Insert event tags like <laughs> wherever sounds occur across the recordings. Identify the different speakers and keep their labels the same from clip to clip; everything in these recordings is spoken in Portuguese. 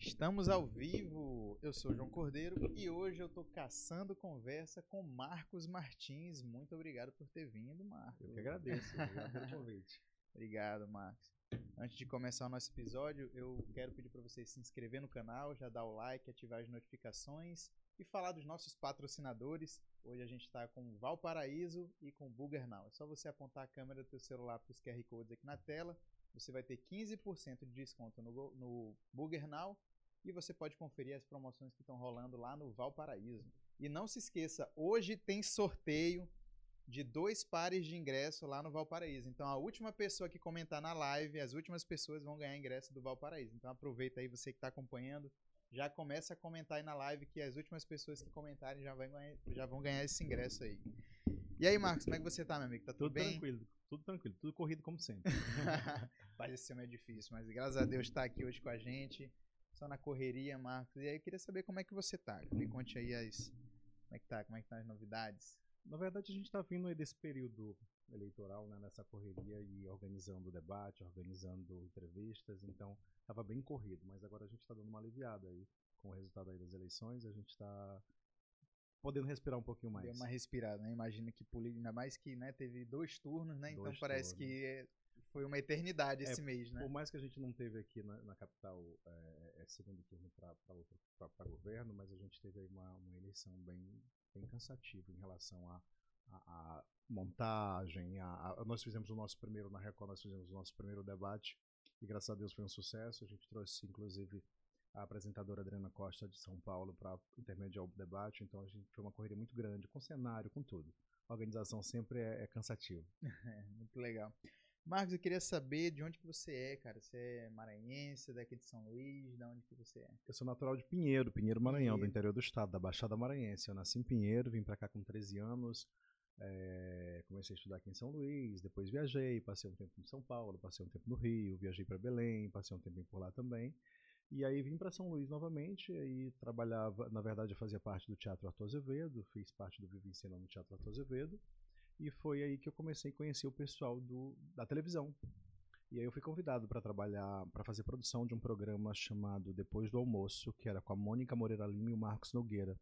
Speaker 1: Estamos ao vivo. Eu sou o João Cordeiro e hoje eu tô caçando conversa com Marcos Martins. Muito obrigado por ter vindo, Marcos.
Speaker 2: Eu que agradeço. Obrigado pelo convite. <laughs>
Speaker 1: Obrigado, Marcos. Antes de começar o nosso episódio, eu quero pedir para você se inscrever no canal, já dar o like, ativar as notificações e falar dos nossos patrocinadores. Hoje a gente está com Valparaíso e com Bugernal. É só você apontar a câmera do seu celular para os QR Codes aqui na tela. Você vai ter 15% de desconto no, no Bugernal e você pode conferir as promoções que estão rolando lá no Valparaíso. E não se esqueça, hoje tem sorteio de dois pares de ingresso lá no Valparaíso. Então a última pessoa que comentar na live, as últimas pessoas vão ganhar ingresso do Valparaíso. Então aproveita aí você que está acompanhando, já começa a comentar aí na live que as últimas pessoas que comentarem já, ganhar, já vão ganhar esse ingresso aí. E aí, Marcos, como é que você tá, meu amigo? Tá tudo,
Speaker 2: tudo
Speaker 1: bem?
Speaker 2: tranquilo, tudo tranquilo, tudo corrido como sempre. <laughs>
Speaker 1: Parece ser meio difícil, mas graças a Deus está aqui hoje com a gente só na correria, Marcos. E aí eu queria saber como é que você tá. Me conte aí as. Como é que tá? Como é que tá as novidades?
Speaker 2: Na verdade, a gente está vindo aí desse período eleitoral, né, nessa correria e organizando debate, organizando entrevistas, então estava bem corrido, mas agora a gente está dando uma aliviada aí com o resultado aí das eleições, a gente está podendo respirar um pouquinho mais.
Speaker 1: Deu uma respirada, né? Imagina que ainda mais que né, teve dois turnos, né? Dois então parece turnos. que foi uma eternidade esse é, mês, né?
Speaker 2: Por mais que a gente não teve aqui na, na capital é, é, segundo turno para governo, mas a gente teve aí uma, uma eleição bem, bem cansativa em relação a, a, a montagem. A, a, nós fizemos o nosso primeiro, na Record, nós fizemos o nosso primeiro debate e graças a Deus foi um sucesso. A gente trouxe, inclusive, a apresentadora Adriana Costa de São Paulo para intermediar o debate, então a gente foi uma corrida muito grande, com cenário, com tudo. A organização sempre é, é cansativa. <laughs>
Speaker 1: muito legal. Marcos, eu queria saber de onde que você é, cara. Você é maranhense, daqui de São Luís, de onde que você é?
Speaker 2: Eu sou natural de Pinheiro, Pinheiro Maranhão, Pinheiro. do interior do estado, da Baixada Maranhense. Eu nasci em Pinheiro, vim para cá com 13 anos, é, comecei a estudar aqui em São Luís, depois viajei, passei um tempo em São Paulo, passei um tempo no Rio, viajei para Belém, passei um tempo por lá também. E aí vim para São Luís novamente, e trabalhava, na verdade eu fazia parte do Teatro Arthur Azevedo, fiz parte do Vivo no Teatro Arthur Azevedo. E foi aí que eu comecei a conhecer o pessoal do, da televisão. E aí eu fui convidado para trabalhar, para fazer produção de um programa chamado Depois do Almoço, que era com a Mônica Moreira Lima e o Marcos Nogueira.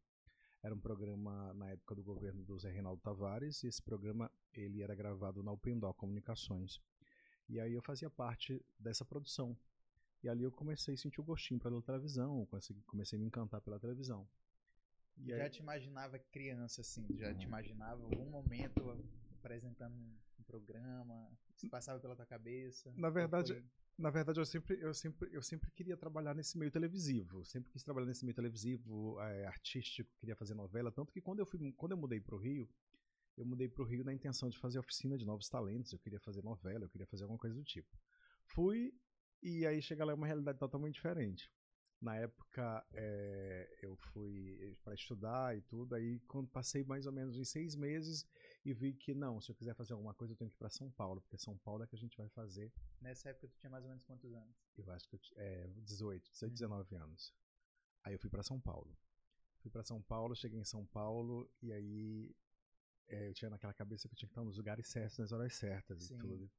Speaker 2: Era um programa na época do governo do Zé Reinaldo Tavares, e esse programa ele era gravado na Upendal Comunicações. E aí eu fazia parte dessa produção. E ali eu comecei a sentir o gostinho pela televisão, comecei a me encantar pela televisão.
Speaker 1: E já aí... te imaginava criança, assim? Já te imaginava algum momento apresentando um programa? Isso passava pela tua cabeça?
Speaker 2: Na verdade, na verdade eu sempre, eu, sempre, eu sempre queria trabalhar nesse meio televisivo. Sempre quis trabalhar nesse meio televisivo, é, artístico, queria fazer novela. Tanto que quando eu, fui, quando eu mudei para o Rio, eu mudei para o Rio na intenção de fazer oficina de novos talentos. Eu queria fazer novela, eu queria fazer alguma coisa do tipo. Fui e aí chega lá uma realidade totalmente diferente na época é, eu fui para estudar e tudo, aí quando passei mais ou menos uns seis meses e vi que não, se eu quiser fazer alguma coisa eu tenho que ir para São Paulo, porque São Paulo é que a gente vai fazer.
Speaker 1: Nessa época tu tinha mais ou menos quantos anos?
Speaker 2: Eu acho que eu, é, 18, 18, 19 anos. Aí eu fui para São Paulo. Fui para São Paulo, cheguei em São Paulo e aí é, eu tinha naquela cabeça que eu tinha que estar nos lugares certos, nas horas certas Sim. e tudo.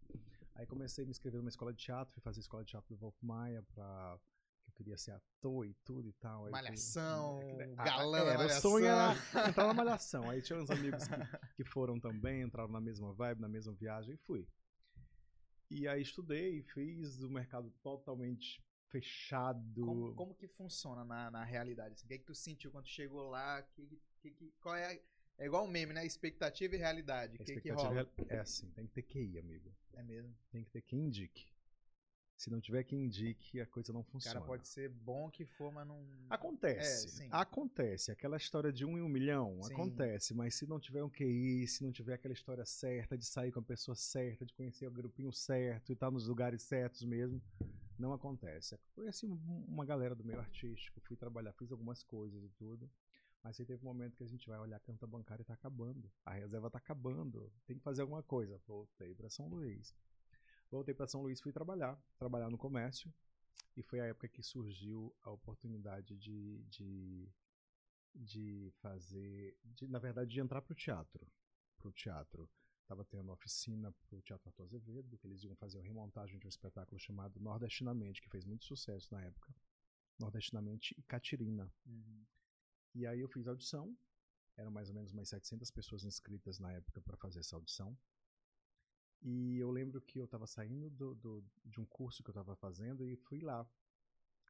Speaker 2: Aí comecei a me inscrever numa escola de teatro, fui fazer escola de teatro do Wolf Maia para queria ser ator e tudo e tal.
Speaker 1: Aí malhação, eu, galã,
Speaker 2: era, o sonho era entrar na malhação. Aí tinha uns amigos que, <laughs> que foram também, entraram na mesma vibe, na mesma viagem e fui. E aí estudei, fiz o mercado totalmente fechado.
Speaker 1: Como, como que funciona na, na realidade? Assim, o que, é que tu sentiu quando chegou lá? Que, que, que, qual é, é igual um meme, né? Expectativa e realidade. O que, que rola?
Speaker 2: É assim, tem que ter QI, amigo.
Speaker 1: É mesmo?
Speaker 2: Tem que ter quem indique. Se não tiver quem indique, a coisa não funciona.
Speaker 1: Cara, pode ser bom que for, mas não.
Speaker 2: Acontece. É, acontece. Aquela história de um em um milhão, sim. acontece. Mas se não tiver um QI, se não tiver aquela história certa, de sair com a pessoa certa, de conhecer o grupinho certo e estar nos lugares certos mesmo, não acontece. Eu conheci uma galera do meio artístico, fui trabalhar, fiz algumas coisas e tudo. Mas aí teve um momento que a gente vai olhar a conta bancária e tá acabando. A reserva tá acabando. Tem que fazer alguma coisa. Voltei para São Luís. Voltei para São Luís, fui trabalhar, trabalhar no comércio. E foi a época que surgiu a oportunidade de, de, de fazer, de, na verdade, de entrar para o teatro. Pro teatro. Estava tendo oficina para o Teatro Arthur Azevedo, que eles iam fazer uma remontagem de um espetáculo chamado Nordestinamente, que fez muito sucesso na época. nordestinamente, e Catirina. Uhum. E aí eu fiz audição, eram mais ou menos umas 700 pessoas inscritas na época para fazer essa audição. E eu lembro que eu estava saindo do, do, de um curso que eu estava fazendo e fui lá.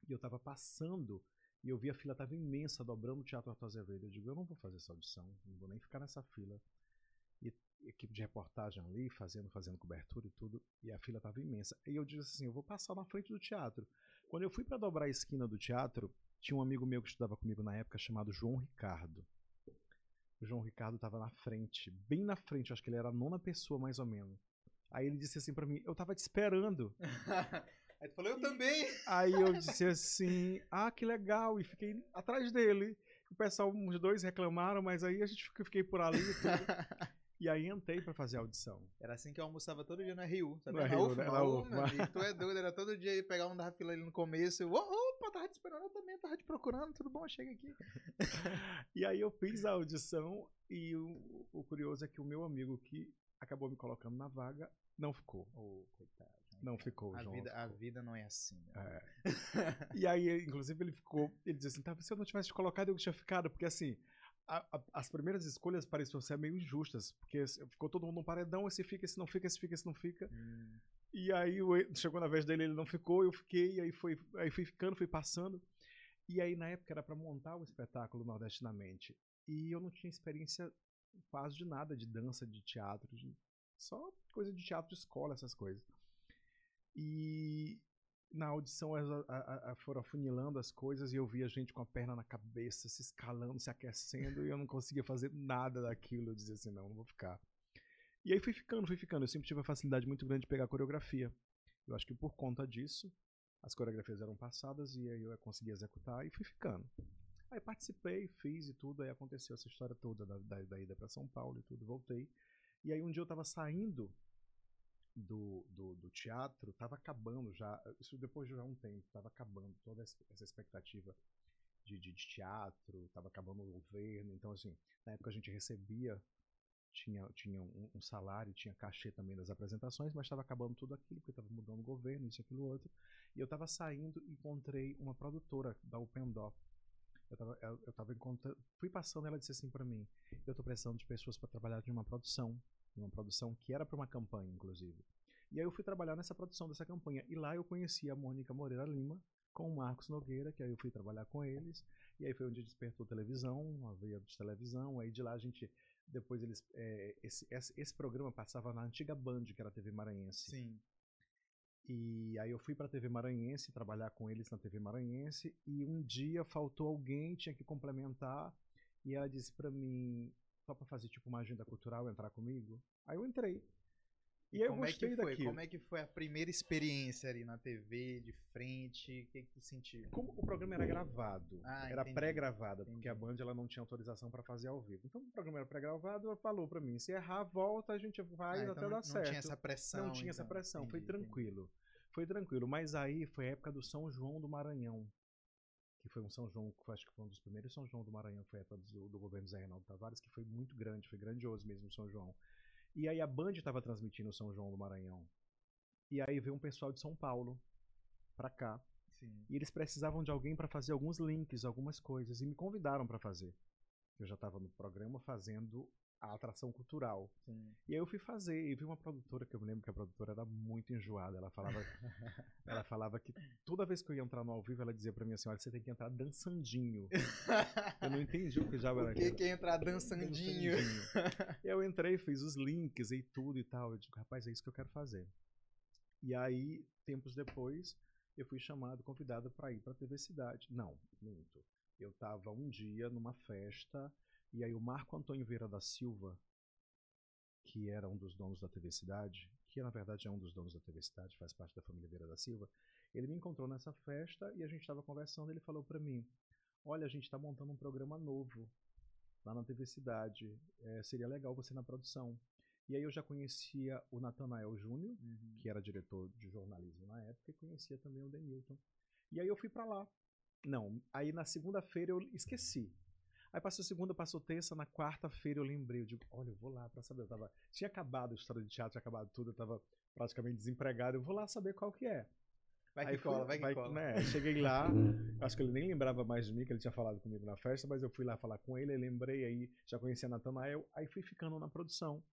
Speaker 2: E eu estava passando e eu vi a fila estava imensa, dobrando o Teatro Arthur Azevedo. Eu digo, eu não vou fazer essa audição, não vou nem ficar nessa fila. E equipe de reportagem ali, fazendo, fazendo cobertura e tudo, e a fila estava imensa. E eu disse assim, eu vou passar na frente do teatro. Quando eu fui para dobrar a esquina do teatro, tinha um amigo meu que estudava comigo na época chamado João Ricardo. O João Ricardo estava na frente, bem na frente, acho que ele era a nona pessoa mais ou menos. Aí ele disse assim para mim: Eu tava te esperando. <laughs>
Speaker 1: Aí tu falou, eu também.
Speaker 2: Aí eu disse assim, ah, que legal. E fiquei atrás dele. O pessoal, uns dois reclamaram, mas aí a gente fiquei por ali e tudo. E aí entrei pra fazer a audição.
Speaker 1: Era assim que eu almoçava todo dia na Rio.
Speaker 2: Sabe? Na, na Rio, né? Na
Speaker 1: UFMA. Tu é doido, era todo dia pegar um da fila ali no começo. Eu, opa, tava te esperando, eu também tava te procurando, tudo bom, chega aqui. <laughs>
Speaker 2: e aí eu fiz a audição e o, o curioso é que o meu amigo que acabou me colocando na vaga, não ficou.
Speaker 1: Oh, coitado.
Speaker 2: Não ficou,
Speaker 1: a
Speaker 2: João.
Speaker 1: Vida,
Speaker 2: ficou.
Speaker 1: A vida não é assim. Né?
Speaker 2: É. <laughs> e aí, inclusive, ele ficou. Ele disse assim: tá, se eu não tivesse te colocado, eu tinha ficado. Porque assim, a, a, as primeiras escolhas pareciam ser meio injustas. Porque ficou todo mundo num paredão: esse fica, esse não fica, esse fica, esse não fica. Hum. E aí chegou na vez dele, ele não ficou, eu fiquei, e aí, foi, aí fui ficando, fui passando. E aí, na época, era para montar o espetáculo nordestinamente. E eu não tinha experiência quase de nada de dança, de teatro, de, só coisa de teatro de escola, essas coisas. E na audição a, a, a, foram afunilando as coisas e eu via gente com a perna na cabeça, se escalando, se aquecendo, e eu não conseguia fazer nada daquilo. Eu dizia assim, não, não vou ficar. E aí fui ficando, fui ficando. Eu sempre tive uma facilidade muito grande de pegar coreografia. Eu acho que por conta disso, as coreografias eram passadas e aí eu conseguia executar e fui ficando. Aí participei, fiz e tudo, aí aconteceu essa história toda da, da, da ida para São Paulo e tudo, voltei. E aí um dia eu tava saindo do, do, do, teatro, tava acabando já, isso depois de já um tempo, tava acabando toda essa expectativa de, de, de teatro, tava acabando o governo, então assim, na época a gente recebia tinha, tinha um, um, salário, tinha cachê também das apresentações, mas estava acabando tudo aquilo, porque estava mudando o governo, isso, aquilo, outro. E eu estava saindo e encontrei uma produtora da Open Door, eu tava, eu, eu tava fui passando ela disse assim para mim, eu tô precisando de pessoas para trabalhar em uma produção, uma produção que era para uma campanha, inclusive. E aí eu fui trabalhar nessa produção dessa campanha. E lá eu conheci a Mônica Moreira Lima com o Marcos Nogueira, que aí eu fui trabalhar com eles. E aí foi onde despertou televisão, uma veia de televisão. Aí de lá a gente, depois eles, é, esse, esse, esse, programa passava na antiga Band, que era a TV Maranhense.
Speaker 1: Sim.
Speaker 2: E aí eu fui para a TV Maranhense, trabalhar com eles na TV Maranhense, e um dia faltou alguém, tinha que complementar, e ela disse para mim, só para fazer tipo uma agenda cultural, entrar comigo? Aí eu entrei.
Speaker 1: E, eu gostei é que foi? Daquilo. Como é que foi a primeira experiência ali na TV, de frente? O que, que tu sentiu?
Speaker 2: Como o programa era gravado, ah, era pré-gravado, porque a Band ela não tinha autorização para fazer ao vivo. Então o programa era pré-gravado, ela falou para mim, se errar, volta, a gente vai ah, até então dar
Speaker 1: não,
Speaker 2: certo. Não
Speaker 1: tinha essa pressão.
Speaker 2: Não tinha
Speaker 1: então.
Speaker 2: essa pressão, entendi, foi tranquilo. Entendi. Foi tranquilo, mas aí foi a época do São João do Maranhão, que foi um São João, que acho que foi um dos primeiros São João do Maranhão, foi a época do, do governo Zé Reinaldo Tavares, que foi muito grande, foi grandioso mesmo o São João. E aí a Band estava transmitindo São João do Maranhão. E aí veio um pessoal de São Paulo para cá.
Speaker 1: Sim.
Speaker 2: E eles precisavam de alguém para fazer alguns links, algumas coisas, e me convidaram para fazer. Eu já estava no programa fazendo a atração cultural.
Speaker 1: Sim.
Speaker 2: E aí eu fui fazer, e vi uma produtora que eu me lembro que a produtora era muito enjoada. Ela falava, <laughs> ela falava que toda vez que eu ia entrar no ao vivo, ela dizia para mim assim: olha, você tem que entrar dançandinho. <laughs> eu não entendi o que já era.
Speaker 1: O que, que é entrar dançandinho? dançandinho. <laughs>
Speaker 2: e eu entrei, fiz os links e tudo e tal. Eu digo, rapaz, é isso que eu quero fazer. E aí, tempos depois, eu fui chamado, convidado para ir para a TV Cidade. Não, muito. Eu estava um dia numa festa e aí o Marco Antônio Vieira da Silva, que era um dos donos da TV Cidade, que na verdade é um dos donos da TV Cidade, faz parte da família Vieira da Silva, ele me encontrou nessa festa e a gente estava conversando. Ele falou para mim: Olha, a gente está montando um programa novo lá na TV Cidade. É, seria legal você na produção. E aí eu já conhecia o Natanael Júnior, uhum. que era diretor de jornalismo na época, e conhecia também o Denilton. E aí eu fui para lá. Não, aí na segunda-feira eu esqueci. Aí passou segunda, passou terça, na quarta-feira eu lembrei, eu digo, olha, eu vou lá para saber. Eu tava, tinha acabado a história de teatro, tinha acabado tudo, eu tava praticamente desempregado, eu vou lá saber qual que é.
Speaker 1: Vai que
Speaker 2: Aí
Speaker 1: cola,
Speaker 2: fui-
Speaker 1: vai que
Speaker 2: vai-
Speaker 1: cola.
Speaker 2: né, cheguei lá, acho que ele nem lembrava mais de mim, que ele tinha falado comigo na festa, mas eu fui lá falar com ele, lembrei, aí já conhecia Natanael, aí fui ficando na produção.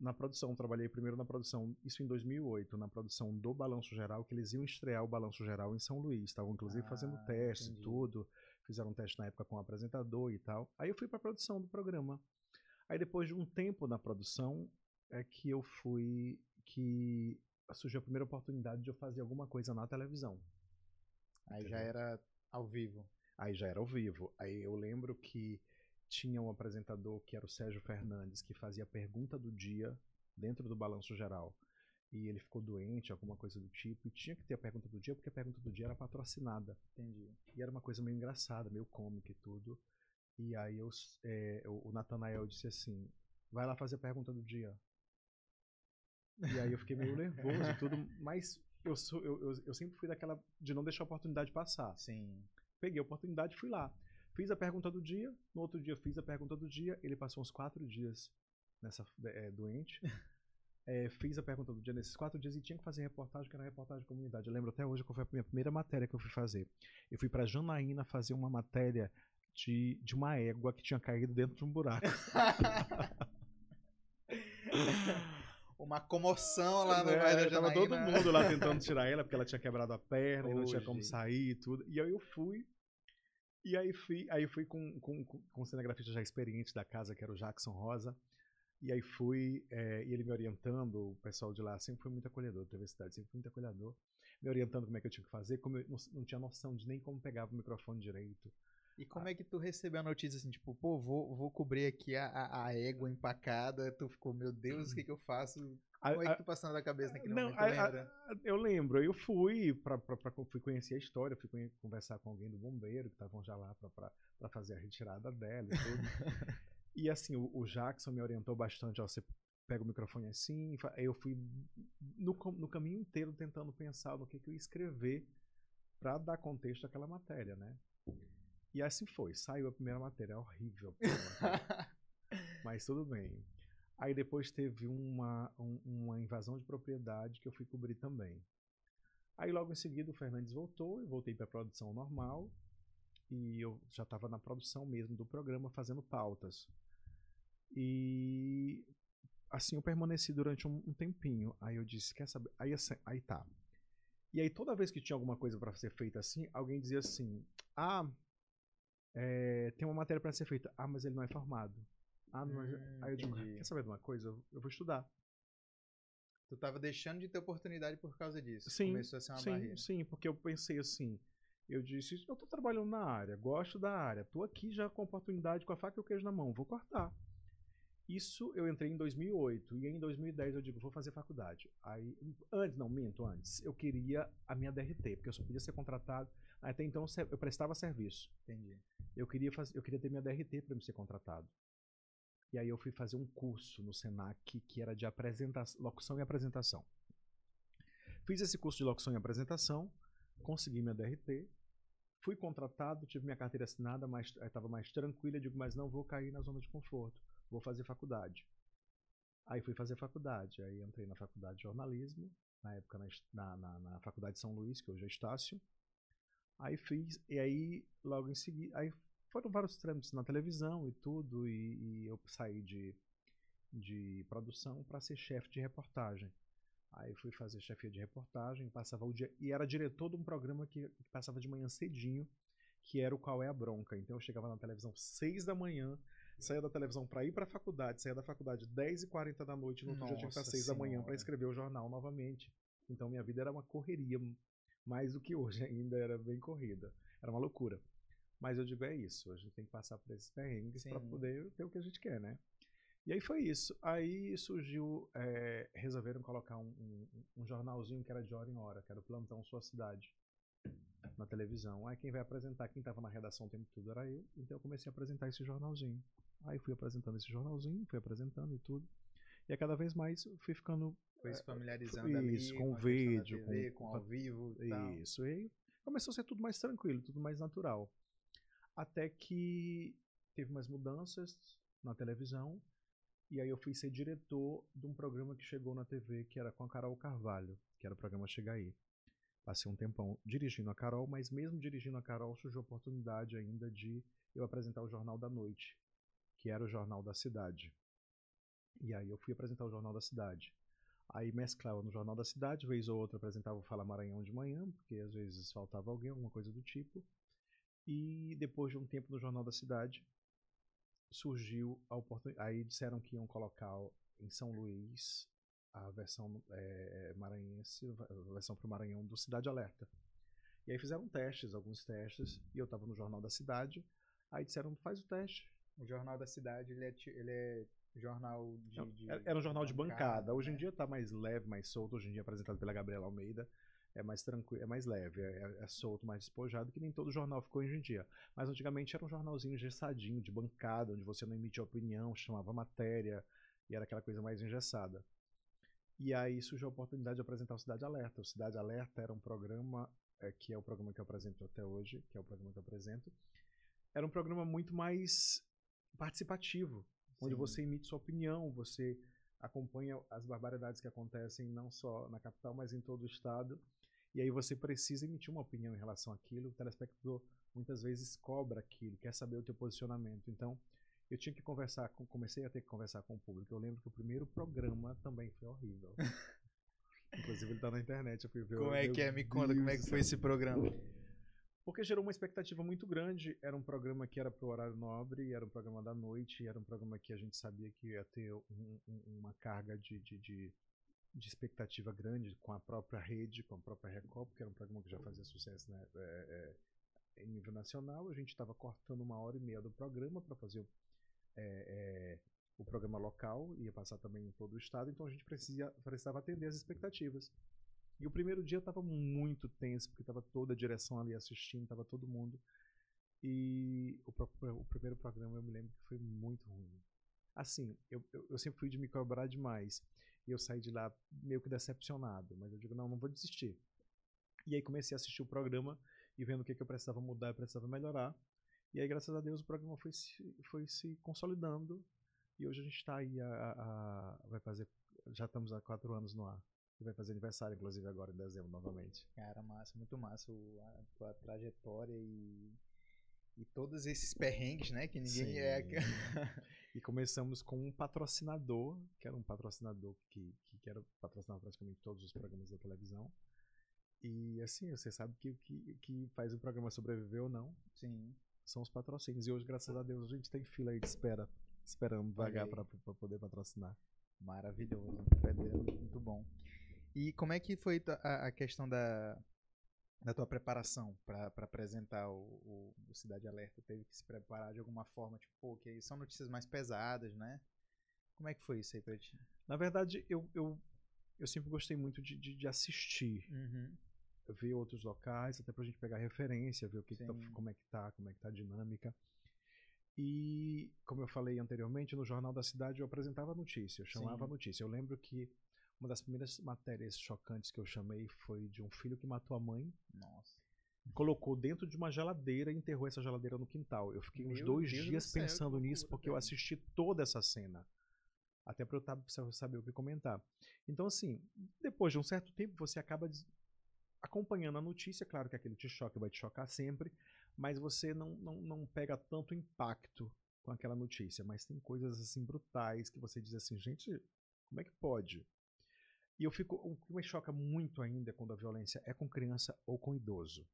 Speaker 2: Na produção, trabalhei primeiro na produção, isso em 2008, na produção do Balanço Geral, que eles iam estrear o Balanço Geral em São Luís, estavam inclusive fazendo
Speaker 1: Ah,
Speaker 2: teste e tudo, fizeram um teste na época com o apresentador e tal. Aí eu fui pra produção do programa. Aí depois de um tempo na produção, é que eu fui, que surgiu a primeira oportunidade de eu fazer alguma coisa na televisão.
Speaker 1: Aí já era ao vivo.
Speaker 2: Aí já era ao vivo. Aí eu lembro que tinha um apresentador que era o Sérgio Fernandes, que fazia a pergunta do dia dentro do Balanço Geral. E ele ficou doente, alguma coisa do tipo, e tinha que ter a pergunta do dia, porque a pergunta do dia era patrocinada.
Speaker 1: Entendi.
Speaker 2: E era uma coisa meio engraçada, meio cômica e tudo. E aí eu, é, o Natanael disse assim: vai lá fazer a pergunta do dia. E aí eu fiquei meio <laughs> nervoso e tudo, mas eu, sou, eu, eu, eu sempre fui daquela de não deixar a oportunidade passar
Speaker 1: Sim.
Speaker 2: peguei a oportunidade e fui lá. Fiz a pergunta do dia, no outro dia fiz a pergunta do dia, ele passou uns quatro dias nessa é, doente. <laughs> É, fiz a pergunta do dia nesses quatro dias e tinha que fazer reportagem, que era reportagem de comunidade. Eu lembro até hoje qual foi a minha primeira matéria que eu fui fazer. Eu fui pra Janaína fazer uma matéria de, de uma égua que tinha caído dentro de um buraco. <laughs>
Speaker 1: Uma comoção lá no
Speaker 2: É,
Speaker 1: bairro da
Speaker 2: tava
Speaker 1: Janaína.
Speaker 2: todo mundo lá tentando tirar ela, porque ela tinha quebrado a perna e não tinha como
Speaker 1: Hoje.
Speaker 2: sair e tudo. E aí eu fui. E aí fui, aí fui com, com, com, com um cinegrafista já experiente da casa, que era o Jackson Rosa. E aí fui, é, e ele me orientando, o pessoal de lá sempre foi muito acolhedor, da universidade sempre foi muito acolhedor, me orientando como é que eu tinha que fazer, como eu não, não tinha noção de nem como pegava o microfone direito.
Speaker 1: E como é que tu recebeu a notícia assim, tipo, pô, vou, vou cobrir aqui a, a, a égua empacada, tu ficou, meu Deus, o que que eu faço? Como é
Speaker 2: A-
Speaker 1: que tu passando na cabeça naquele
Speaker 2: Não,
Speaker 1: momento, lembra?
Speaker 2: eu lembro, eu fui pra, pra, pra- fui conhecer a história, fui conversar com alguém do bombeiro que estavam já lá pra, pra, pra fazer a retirada dela e tudo. <laughs> e assim, o, o Jackson me orientou bastante, ó, você pega o microfone assim, eu fui no, no caminho inteiro tentando pensar no que, que eu ia escrever pra dar contexto àquela matéria, né? E assim foi, saiu a primeira matéria, horrível. matéria. <laughs> Mas tudo bem. Aí depois teve uma, um- uma invasão de propriedade que eu fui cobrir também. Aí logo em seguida o Fernandes voltou, eu voltei para a produção normal e eu já estava na produção mesmo do programa fazendo pautas. E assim eu permaneci durante um, um tempinho. Aí eu disse, quer saber? Aí, assim, aí tá. E aí toda vez que tinha alguma coisa para ser feita assim, alguém dizia assim: "Ah, é, tem uma matéria para ser feita. Ah, mas ele não é formado. Ah, não é...
Speaker 1: Hum,
Speaker 2: Aí eu digo, quer saber de uma coisa? Eu, eu vou estudar.
Speaker 1: Tu tava deixando de ter oportunidade por causa disso.
Speaker 2: Sim,
Speaker 1: Começou a ser uma
Speaker 2: sim,
Speaker 1: barreira.
Speaker 2: sim, porque eu pensei assim, eu disse, eu tô trabalhando na área, gosto da área, tô aqui já com oportunidade, com a faca e o queijo na mão, vou cortar. Isso eu entrei em 2008 e em 2010 eu digo, vou fazer faculdade. Aí, antes, não, minto, antes, eu queria a minha DRT, porque eu só podia ser contratado, até então eu prestava serviço.
Speaker 1: Entendi.
Speaker 2: eu queria fazer, eu queria ter minha DRT para me ser contratado. E aí eu fui fazer um curso no Senac que era de apresentação, locução e apresentação. Fiz esse curso de locução e apresentação, consegui minha DRT, fui contratado, tive minha carteira assinada, mas estava mais tranquila, digo, mas não vou cair na zona de conforto, vou fazer faculdade. Aí fui fazer faculdade, aí entrei na faculdade de jornalismo, na época na, na, na faculdade de São Luís, que hoje é Estácio. Aí fiz, e aí logo em seguida, aí foram vários trâmites na televisão e tudo, e, e eu saí de, de produção para ser chefe de reportagem. Aí fui fazer chefia de reportagem, passava o dia, e era diretor de um programa que, que passava de manhã cedinho, que era o Qual é a Bronca. Então eu chegava na televisão seis da manhã, saía da televisão para ir para a faculdade, saía da faculdade 10h40 da noite, no outro dia eu tinha que estar
Speaker 1: Nossa
Speaker 2: 6 da manhã para escrever o jornal novamente. Então minha vida era uma correria, mais do que hoje <laughs> ainda era bem corrida. Era uma loucura. Mas eu digo, é isso, a gente tem que passar por esses perrengues para poder ter o que a gente quer, né? E aí foi isso. Aí surgiu, é, resolveram colocar um, um- um jornalzinho que era de hora em hora, que era o Plantão Sua Cidade, na televisão. Aí quem vai apresentar, quem estava na redação o tempo todo era eu, então eu comecei a apresentar esse jornalzinho. Aí fui apresentando esse jornalzinho, fui apresentando e tudo. E a cada vez mais fui ficando
Speaker 1: Foi se familiarizando
Speaker 2: isso,
Speaker 1: ali
Speaker 2: com
Speaker 1: da
Speaker 2: vídeo,
Speaker 1: TV,
Speaker 2: com-
Speaker 1: com, ao vivo e tal.
Speaker 2: isso. E aí começou a ser tudo mais tranquilo, tudo mais natural. Até que teve umas mudanças na televisão. E aí eu fui ser diretor de um programa que chegou na TV, que era com a Carol Carvalho, que era o programa Chega Aí. Passei um tempão dirigindo a Carol, mas mesmo dirigindo a Carol surgiu a oportunidade ainda de eu apresentar o Jornal da Noite, que era o Jornal da Cidade. E aí eu fui apresentar o Jornal da Cidade. Aí mesclava no Jornal da Cidade, vez ou outra apresentava o Fala Maranhão de manhã, porque às vezes faltava alguém, alguma coisa do tipo. E depois de um tempo no Jornal da Cidade, surgiu a oportunidade. Aí disseram que iam colocar em São Luís a versão é, maranhense, a versão para o Maranhão do Cidade Alerta. E aí fizeram testes, alguns testes, e eu estava no Jornal da Cidade. Aí disseram, faz o teste.
Speaker 1: O Jornal da Cidade, ele é, ele é jornal de, de,
Speaker 2: Era um jornal de bancada. bancada. Hoje em né? dia está mais leve, mais solto. Hoje em dia é apresentado pela Gabriela Almeida. É mais tranquilo, é mais leve, é, é, é, solto, mais despojado, que nem todo jornal ficou hoje em dia. Mas antigamente era um jornalzinho gessadinho, de bancada, onde você não emitia opinião, chamava matéria, e era aquela coisa mais engessada. E aí surgiu a oportunidade de apresentar o Cidade Alerta. O Cidade Alerta era um programa, é, que é o programa que eu apresento até hoje, que é o programa que eu apresento. Era um programa muito mais participativo, Sim. onde você emite sua opinião, você acompanha as barbaridades que acontecem não só na capital, mas em todo o estado. E aí você precisa emitir uma opinião em relação àquilo. O telespectador muitas vezes cobra aquilo, quer saber o teu posicionamento. Então, eu tinha que conversar com, comecei a ter que conversar com o público. Eu lembro que o primeiro programa também foi horrível. <laughs> Inclusive ele tá na internet, eu fui ver.
Speaker 1: Como é que é? Me conta como é que foi esse programa.
Speaker 2: Porque gerou uma expectativa muito grande. Era um programa que era pro horário nobre, era um programa da noite, era um programa que a gente sabia que ia ter um, um, uma carga de, de, de, de, expectativa grande com a própria rede, com a própria Record, porque era um programa que já fazia sucesso né, é, é, em nível nacional. A gente estava cortando uma hora e meia do programa para fazer o é, é, o programa local, ia passar também em todo o estado, então a gente precisa, precisava atender as expectativas. E o primeiro dia estava muito tenso, porque estava toda a direção ali assistindo, estava todo mundo. E o, o, primeiro programa eu me lembro que foi muito ruim. Assim, eu, eu, eu, sempre fui de me cobrar demais. E eu saí de lá meio que decepcionado. Mas eu digo, não, não vou desistir. E aí comecei a assistir o programa e vendo o que, que eu precisava mudar, eu precisava melhorar. E aí, graças a Deus, o programa foi se, foi se consolidando. E hoje a gente está aí, a, a, vai fazer, já estamos há quatro anos no ar. E vai fazer aniversário, inclusive, agora em dezembro, novamente.
Speaker 1: Cara, massa, muito massa a tua trajetória e, e todos esses perrengues, né? Que ninguém Sim. é. <laughs> <laughs>
Speaker 2: e começamos com um patrocinador, que era um patrocinador que, que, que era patrocinava praticamente todos os programas da televisão. E assim, você sabe que o que, que faz o programa sobreviver ou não.
Speaker 1: Sim
Speaker 2: são os patrocínios. E hoje, graças a Deus, a gente tem fila aí de espera, esperando vagar para poder patrocinar.
Speaker 1: Maravilhoso, muito bom. E como é que foi a, a questão da, da tua preparação para apresentar o, o, Cidade Alerta? Teve que se preparar de alguma forma, tipo, pô, que são notícias mais pesadas, né? Como é que foi isso aí pra ti?
Speaker 2: Na verdade, eu, eu, eu sempre gostei muito de, de, de assistir.
Speaker 1: Uhum
Speaker 2: ver outros locais, até pra gente pegar referência, ver o que, que tá, como é que tá, como é que tá a dinâmica. E, como eu falei anteriormente, no Jornal da Cidade eu apresentava notícia, eu chamava a notícia. Eu lembro que uma das primeiras matérias chocantes que eu chamei foi de um filho que matou a mãe.
Speaker 1: Nossa.
Speaker 2: Colocou dentro de uma geladeira e enterrou essa geladeira no quintal. Eu fiquei Meu uns dois Deus dias céu, pensando nisso porque eu assisti toda essa cena. Até para eu saber o que comentar. Então, assim, depois de um certo tempo, você acaba acompanhando a notícia, claro que aquele te choque vai te chocar sempre, mas você não, não, não pega tanto impacto com aquela notícia. Mas tem coisas assim brutais que você diz assim, gente, como é que pode? E eu fico. O que me choca muito ainda quando a violência é com criança ou com idoso.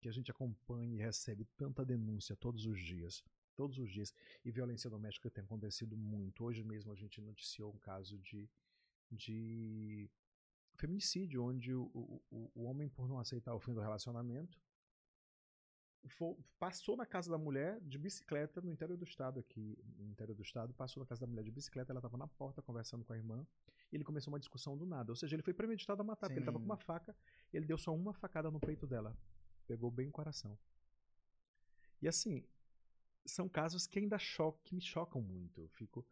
Speaker 2: Que a gente acompanha e recebe tanta denúncia todos os dias. Todos os dias. E violência doméstica tem acontecido muito. Hoje mesmo a gente noticiou um caso de, de feminicídio, onde o, o, o homem, por não aceitar o fim do relacionamento, for, passou na casa da mulher de bicicleta no interior do estado aqui, no interior do estado, passou na casa da mulher de bicicleta, ela estava na porta conversando com a irmã, e ele começou uma discussão do nada. Ou seja, ele foi premeditado a matar, Sim. porque ele estava com uma faca, e ele deu só uma facada no peito dela. Pegou bem o coração. E assim, são casos que ainda chocam, que me chocam muito. Eu fico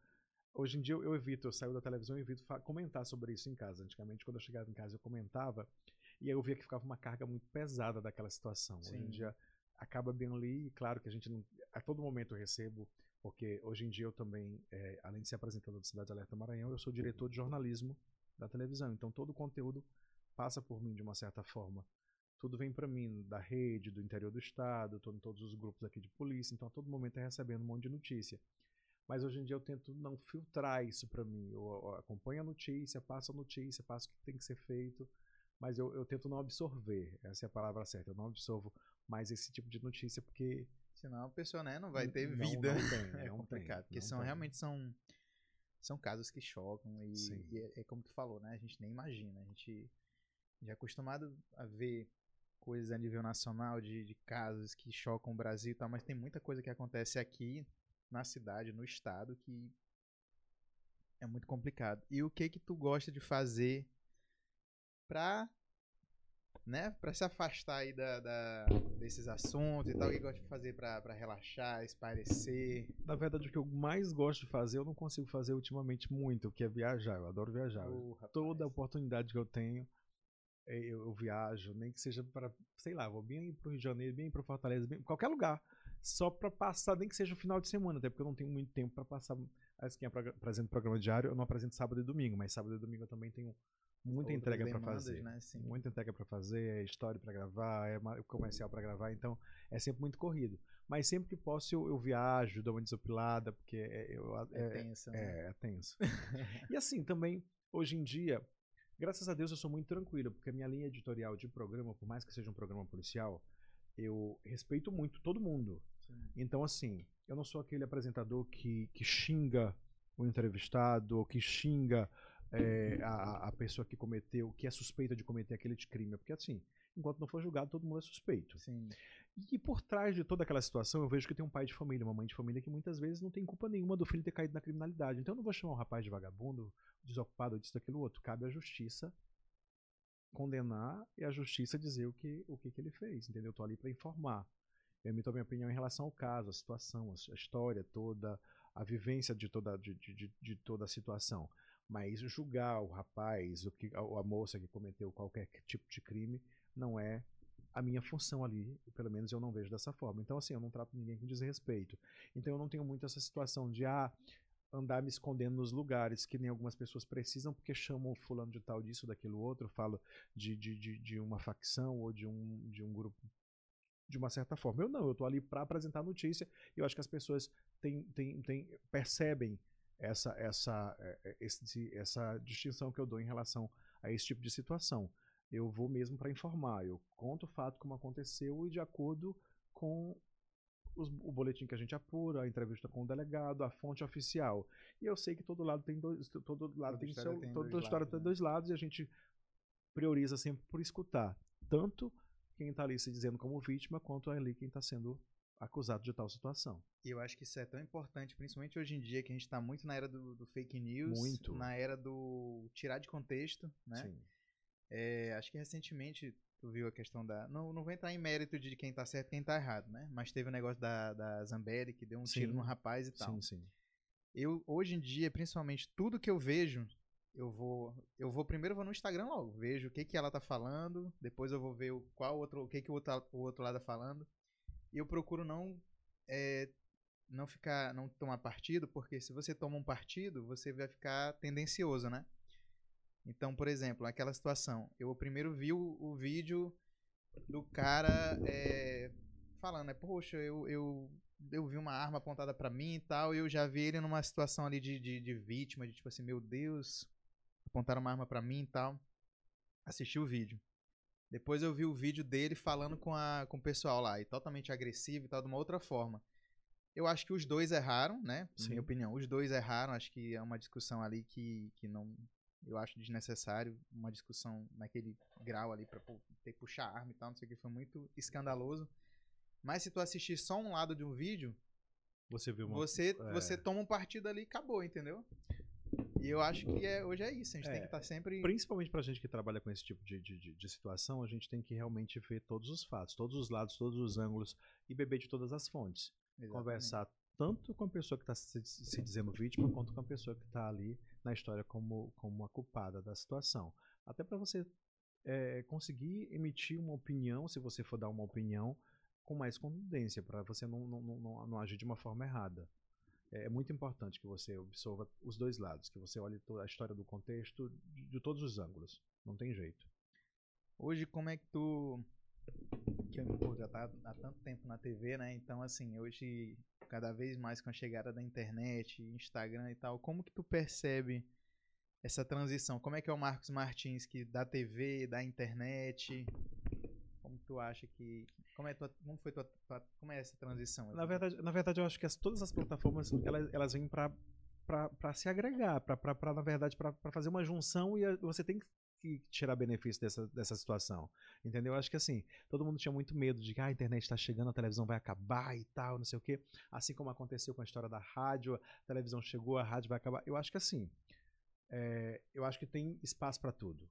Speaker 2: Hoje em dia eu, eu evito, eu saio da televisão e evito comentar sobre isso em casa. Antigamente, quando eu chegava em casa, eu comentava e aí eu via que ficava uma carga muito pesada daquela situação. Sim. Hoje em dia acaba bem ali, e claro que a gente não. A todo momento eu recebo, porque hoje em dia eu também, é, além de ser apresentador do Cidade Alerta Maranhão, eu sou diretor de jornalismo da televisão. Então todo o conteúdo passa por mim de uma certa forma. Tudo vem para mim da rede, do interior do estado, estou em todos os grupos aqui de polícia, então a todo momento é recebendo um monte de notícia. Mas hoje em dia eu tento não filtrar isso para mim. Eu, eu, acompanho a notícia, passo a notícia, passo o que tem que ser feito, mas eu, eu tento não absorver. Essa é a palavra certa. Eu não absorvo mais esse tipo de notícia porque
Speaker 1: senão a pessoa né, não vai ter vida.
Speaker 2: Não, tem, <laughs>
Speaker 1: é
Speaker 2: não
Speaker 1: complicado,
Speaker 2: tem,
Speaker 1: porque são
Speaker 2: tem.
Speaker 1: realmente são são casos que chocam e, e é, é, como tu falou, né? A gente nem imagina, a gente já é acostumado a ver coisas a nível nacional de, de casos que chocam o Brasil e tal, mas tem muita coisa que acontece aqui na cidade, no estado, que é muito complicado. E o que que tu gosta de fazer pra, né, pra se afastar aí da, da desses assuntos e tal? O que gosta de fazer pra, pra relaxar, espairecer?
Speaker 2: Na verdade, o que eu mais gosto de fazer, eu não consigo fazer ultimamente muito, que é viajar. Eu adoro viajar.
Speaker 1: Oh,
Speaker 2: Toda oportunidade que eu tenho, é, eu, eu, viajo, nem que seja para, sei lá, vou bem para o Rio de Janeiro, bem para Fortaleza, bem qualquer lugar, só para passar, nem que seja o final de semana, até porque eu não tenho muito tempo para passar. Assim, quem apresenta programa diário, eu não apresento sábado e domingo, mas sábado e domingo eu também tenho muita
Speaker 1: Outras
Speaker 2: entrega para fazer.
Speaker 1: né?
Speaker 2: Muita entrega para fazer, é história para gravar, é comercial para gravar, então é sempre muito corrido. Mas sempre que posso eu, eu viajo, dou uma desopilada, porque é, eu,
Speaker 1: É,
Speaker 2: é,
Speaker 1: tenso, né?
Speaker 2: é, é tenso. <laughs> e assim, também, hoje em dia, graças a Deus eu sou muito tranquilo, porque a minha linha editorial de programa, por mais que seja um programa policial, eu respeito muito todo mundo.
Speaker 1: Sim.
Speaker 2: Então, assim, eu não sou aquele apresentador que, que xinga o entrevistado, ou que xinga é, a, a pessoa que cometeu, que é suspeita de cometer aquele crime. Porque, assim, enquanto não for julgado, todo mundo é suspeito.
Speaker 1: Sim.
Speaker 2: E por trás de toda aquela situação, eu vejo que tem um pai de família, uma mãe de família que muitas vezes não tem culpa nenhuma do filho ter caído na criminalidade. Então eu não vou chamar um rapaz de vagabundo, desocupado, disso, daquilo outro. Cabe à justiça condenar e a justiça dizer o que, o que, que ele fez, entendeu? Eu tô ali para informar. Eu emito a minha opinião em relação ao caso, a situação, a história toda, a vivência de toda, de, de, de toda a situação. Mas julgar o rapaz, o que, a, moça que cometeu qualquer tipo de crime, não é a minha função ali, pelo menos eu não vejo dessa forma. Então, assim, eu não trato ninguém com desrespeito. Então, eu não tenho muito essa situação de, ah, andar me escondendo nos lugares que nem algumas pessoas precisam, porque chamam fulano de tal disso, daquilo outro, falo de, de, de, de uma facção ou de um, de um grupo de uma certa forma. Eu não, eu tô ali para apresentar notícia e eu acho que as pessoas têm, têm, têm, percebem essa, essa, esse, essa distinção que eu dou em relação a esse tipo de situação. Eu vou mesmo para informar, eu conto o fato como aconteceu e de acordo com os, o boletim que a gente apura, a entrevista com o delegado, a fonte oficial. E eu sei que todo lado tem dois, todo lado
Speaker 1: Toda
Speaker 2: tem
Speaker 1: história
Speaker 2: seu,
Speaker 1: tem
Speaker 2: toda
Speaker 1: dois
Speaker 2: história
Speaker 1: lados,
Speaker 2: tem
Speaker 1: né?
Speaker 2: dois lados e a gente prioriza sempre por escutar tanto quem está ali se dizendo como vítima quanto ali quem está sendo acusado de tal situação.
Speaker 1: E eu acho que isso é tão importante, principalmente hoje em dia, que a gente tá muito na era do, do fake news,
Speaker 2: Muito.
Speaker 1: na era do tirar de contexto, né?
Speaker 2: Sim.
Speaker 1: É, acho que recentemente tu viu a questão da. Não, não vou entrar em mérito de quem tá certo e quem tá errado, né? Mas teve o negócio da, da Zambelli que deu um tiro
Speaker 2: Sim.
Speaker 1: no rapaz e tal.
Speaker 2: Sim, sim.
Speaker 1: Eu, hoje em dia, principalmente, tudo que eu vejo, eu vou. Eu vou primeiro vou no Instagram logo, vejo o que, que ela tá falando, depois eu vou ver o, qual outro, o que, que o outro, o outro lado tá falando. E eu procuro não. é, não ficar. não tomar partido, porque se você toma um partido, você vai ficar tendencioso, né? Então, por exemplo, aquela situação. Eu primeiro vi o, o vídeo do cara é, falando, né? Poxa, eu, eu, eu vi uma arma apontada pra mim e tal, e eu já vi ele numa situação ali de, de, de vítima, de tipo assim, meu Deus, apontaram uma arma pra mim e tal. Assisti o vídeo. Depois eu vi o vídeo dele falando com, a, com o pessoal lá, e totalmente agressivo e tal, de uma outra forma. Eu acho que os dois erraram, né? Na
Speaker 2: Sim.
Speaker 1: minha opinião, os dois erraram. Acho que é uma discussão ali que, que não. Eu acho desnecessário uma discussão naquele grau ali pra ter que puxar arma e tal, não sei o que, foi muito escandaloso. Mas se tu assistir só um lado de um vídeo,
Speaker 2: Você viu uma.
Speaker 1: você,
Speaker 2: é.
Speaker 1: você toma um partido ali e acabou, entendeu? E eu acho que é, hoje é isso, a gente tem
Speaker 2: É,
Speaker 1: que estar sempre.
Speaker 2: Principalmente pra gente que trabalha com esse tipo de, de, de- situação, a gente tem que realmente ver todos os fatos, todos os lados, todos os ângulos e beber de todas as fontes.
Speaker 1: Exatamente.
Speaker 2: Conversar tanto com a pessoa que está se, se dizendo vítima, quanto com a pessoa que está ali na história como, como a culpada da situação. Até para você é, conseguir emitir uma opinião, se você for dar uma opinião, com mais contundência, para você não, não, não, não agir de uma forma errada. É, é muito importante que você observa os dois lados, que você olhe a história do contexto de, de todos os ângulos. Não tem jeito.
Speaker 1: Hoje, como é que tu. Que pô, já tá há tanto tempo na TV, né? Então, assim, hoje, cada vez mais com a chegada da internet, Instagram e tal, como que tu percebe essa transição? Como é que é o Marcos Martins que da TV, da internet? Tu acha que. Como, é tua, como foi tua, tua, Como é essa transição?
Speaker 2: Na verdade, na verdade eu acho que as, todas as plataformas elas, elas vêm para para se agregar, para na verdade para fazer uma junção e você tem que tirar benefício dessa, dessa situação. Entendeu? Eu acho que assim, todo mundo tinha muito medo de que ah, a internet está chegando, a televisão vai acabar e tal, não sei o quê. Assim como aconteceu com a história da rádio, a televisão chegou, a rádio vai acabar. Eu acho que assim, é, eu acho que tem espaço para tudo.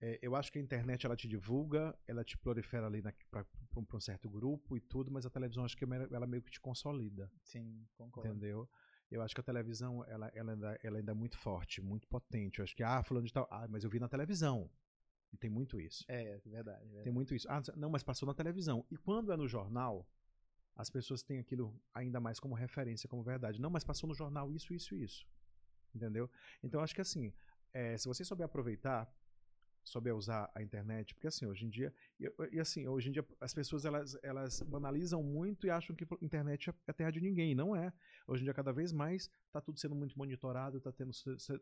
Speaker 2: É, eu acho que a internet ela te divulga, ela te prolifera ali para um certo grupo e tudo, mas a televisão acho que ela meio que te consolida.
Speaker 1: Sim, concordo.
Speaker 2: Entendeu? Eu acho que a televisão ela, ela, ainda, ela ainda é muito forte, muito potente. Eu acho que, ah, falando de tal, ah, mas eu vi na televisão. E tem muito isso.
Speaker 1: É, verdade, verdade.
Speaker 2: Tem muito isso. Ah, não, mas passou na televisão. E quando é no jornal, as pessoas têm aquilo ainda mais como referência, como verdade. Não, mas passou no jornal isso, isso, isso. Entendeu? Então, eu acho que assim, é, se você souber aproveitar, souber usar a internet, porque assim, hoje em dia, e, assim, hoje em dia as pessoas elas, elas banalizam muito e acham que internet é terra de ninguém, não é. Hoje em dia, cada vez mais, está tudo sendo muito monitorado, está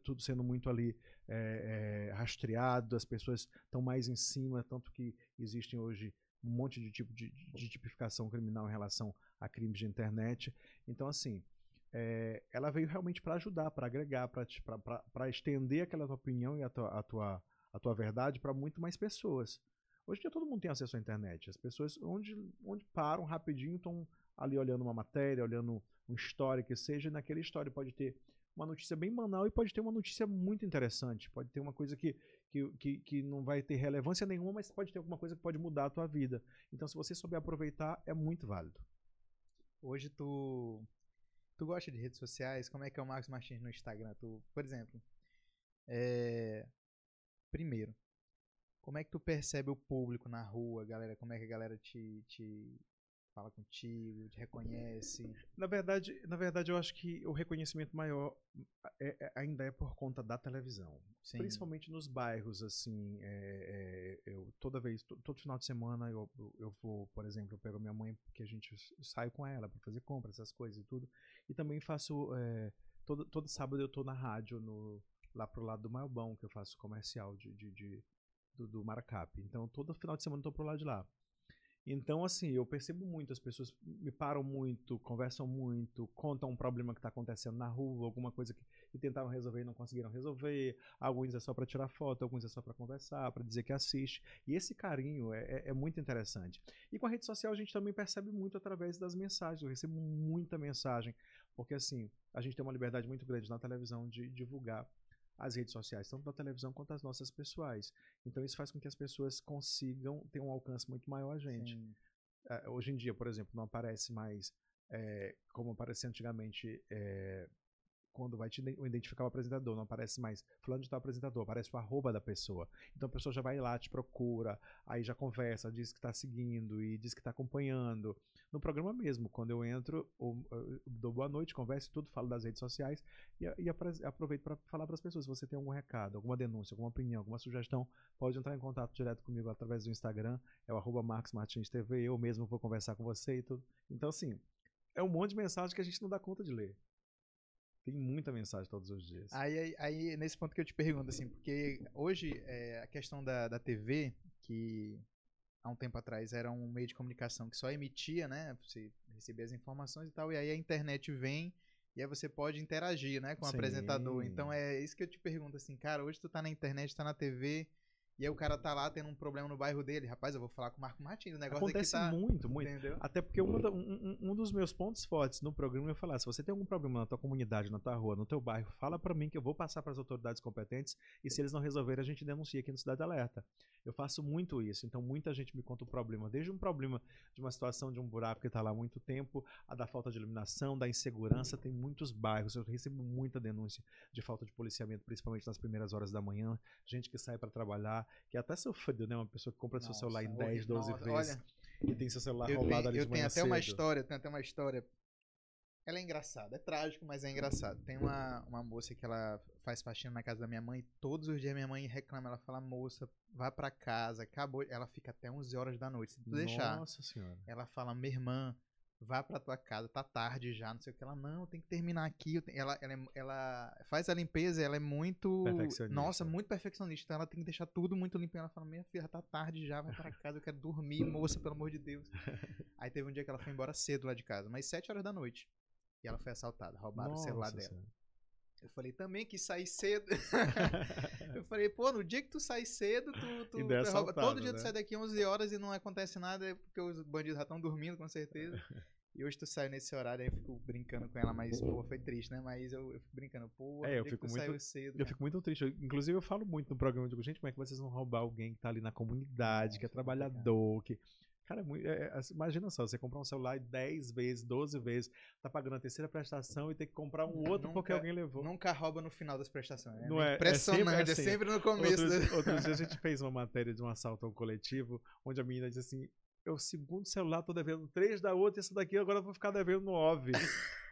Speaker 2: tudo sendo muito ali é, é, rastreado, as pessoas estão mais em cima, tanto que existem hoje um monte de tipo de, de tipificação criminal em relação a crimes de internet. Então, assim, é, ela veio realmente para ajudar, para agregar, para estender aquela tua opinião e a tua, a tua a tua verdade para muito mais pessoas. Hoje em dia todo mundo tem acesso à internet. As pessoas, onde, onde param rapidinho, estão ali olhando uma matéria, olhando uma história que seja, e naquela história pode ter uma notícia bem banal e pode ter uma notícia muito interessante. Pode ter uma coisa que, que, que, que não vai ter relevância nenhuma, mas pode ter alguma coisa que pode mudar a tua vida. Então, se você souber aproveitar, é muito válido.
Speaker 1: Hoje tu tu gosta de redes sociais? Como é que é o Marcos Martins no Instagram? Tu, por exemplo, é, Primeiro, como é que tu percebe o público na rua, galera? Como é que a galera te, te fala contigo, te reconhece?
Speaker 2: Na verdade, na verdade, eu acho que o reconhecimento maior é, é, ainda é por conta da televisão. Sim. Principalmente nos bairros, assim, é, é eu toda vez, todo final de semana eu, eu vou, por exemplo, eu pego minha mãe porque a gente sai com ela para fazer compras, essas coisas e tudo. E também faço é, todo, todo sábado eu tô na rádio no lá pro lado do Malbão, que eu faço comercial de, de, de do, do, Maracap. Então, todo final de semana eu tô pro lado de lá. Então, assim, eu percebo muito, as pessoas me param muito, conversam muito, contam um problema que está acontecendo na rua, alguma coisa que, que, tentaram resolver e não conseguiram resolver. Alguns é só para tirar foto, alguns é só para conversar, para dizer que assiste. E esse carinho é, é, é, muito interessante. E com a rede social a gente também percebe muito através das mensagens. Eu recebo muita mensagem, porque assim, a gente tem uma liberdade muito grande na televisão de divulgar as redes sociais, tanto da televisão quanto as nossas pessoais. Então isso faz com que as pessoas consigam ter um alcance muito maior a gente. Uh, hoje em dia, por exemplo, não aparece mais é, como aparecia antigamente é, quando vai te identificar o apresentador, não aparece mais fulano de tal apresentador, aparece o arroba da pessoa. Então a pessoa já vai lá, te procura, aí já conversa, diz que está seguindo e diz que está acompanhando. No programa mesmo, quando eu entro, eu, eu dou boa noite, converso tudo, falo das redes sociais e, e aproveito para falar para as pessoas, se você tem algum recado, alguma denúncia, alguma opinião, alguma sugestão, pode entrar em contato direto comigo através do Instagram, é o arroba Marcos Martins TV, eu mesmo vou conversar com você e tudo. Então assim, é um monte de mensagem que a gente não dá conta de ler. Tem muita mensagem todos os dias.
Speaker 1: Aí, aí, aí nesse ponto que eu te pergunto, assim, porque hoje é, a questão da, da TV, que há um tempo atrás era um meio de comunicação que só emitia, né? Você recebia as informações e tal, e aí a internet vem e aí você pode interagir, né, com o Sim. apresentador. Então é isso que eu te pergunto, assim, cara, hoje tu tá na internet, tá na TV, e aí o cara tá lá tendo um problema no bairro dele. Rapaz, eu vou falar com o Marco Martins. O negócio
Speaker 2: Acontece
Speaker 1: tá...
Speaker 2: muito, muito. Entendeu? Até porque um, um, um, dos meus pontos fortes no programa é falar: se você tem algum problema na tua comunidade, na tua rua, no teu bairro, fala para mim que eu vou passar para as autoridades competentes e se eles não resolverem, a gente denuncia aqui no Cidade Alerta. Eu faço muito isso. Então muita gente me conta o problema. Desde um problema de uma situação de um buraco que está lá há muito tempo, a da falta de iluminação, da insegurança. Tem muitos bairros. Eu recebo muita denúncia de falta de policiamento, principalmente nas primeiras horas da manhã. Gente que sai para trabalhar, que até sofrido, né? Uma pessoa que compra Nossa, seu celular em 10, 12 nossa, vezes olha, e tem seu celular roubado ali
Speaker 1: Eu
Speaker 2: tenho
Speaker 1: até
Speaker 2: cedo.
Speaker 1: uma história, tenho até uma história Ela é engraçada, é trágico, mas é engraçado. Tem uma, uma moça que ela faz faxina na casa da minha mãe. Todos os dias minha mãe reclama. Ela fala, moça, vá pra casa, acabou. Ela fica até 11 horas da noite. Se tu deixar.
Speaker 2: Nossa senhora.
Speaker 1: Ela fala, minha irmã, vá pra tua casa, tá tarde já, não sei o que. Ela, não, tem que terminar aqui. eu tenho-" Ela, ela, é- ela faz a limpeza, ela é muito. Nossa, muito perfeccionista. Então ela tem que deixar tudo muito limpo. Ela fala, minha filha, tá tarde já, vai pra casa, eu quero dormir, moça, pelo amor de Deus. <laughs> Aí teve um dia que ela foi embora cedo lá de casa, mas 7 horas da noite. E ela foi assaltada, roubaram o celular
Speaker 2: Nossa
Speaker 1: dela.
Speaker 2: Senhora.
Speaker 1: Eu falei, também quis sair cedo. <laughs> eu falei, pô, no dia que tu sai cedo, tu, <laughs> tu,
Speaker 2: é
Speaker 1: tu
Speaker 2: assaltado,
Speaker 1: Todo dia tu
Speaker 2: né?
Speaker 1: sai daqui 11 horas e não acontece nada, é porque os bandidos já estão dormindo, com certeza. E hoje tu sai nesse horário, aí eu fico brincando com ela, mas, pô, foi triste, né? Mas eu, eu fico brincando, pô,
Speaker 2: É, eu fico
Speaker 1: que tu
Speaker 2: muito-
Speaker 1: saiu cedo.
Speaker 2: Eu
Speaker 1: cara.
Speaker 2: fico muito triste. Eu- Inclusive, eu falo muito no programa, eu digo, gente, como é que vocês vão roubar alguém que tá ali na comunidade, que é
Speaker 1: Nossa, complicado.
Speaker 2: trabalhador, que. Cara, é é- é- assim, imagina só, você comprar um celular 10 vezes, 12 vezes, tá pagando a terceira prestação e tem que comprar um outro porque
Speaker 1: Nunca-
Speaker 2: alguém levou.
Speaker 1: Nunca rouba no final das prestações. É
Speaker 2: Não é- é
Speaker 1: impressionante, é
Speaker 2: sempre
Speaker 1: sempre,
Speaker 2: assim.
Speaker 1: no começo.
Speaker 2: Outro,
Speaker 1: né? <laughs>
Speaker 2: outro dia a gente fez uma matéria de um assalto ao coletivo, onde a menina disse assim: eu segundo celular, tô devendo três da outra, e esse daqui agora eu vou ficar devendo nove.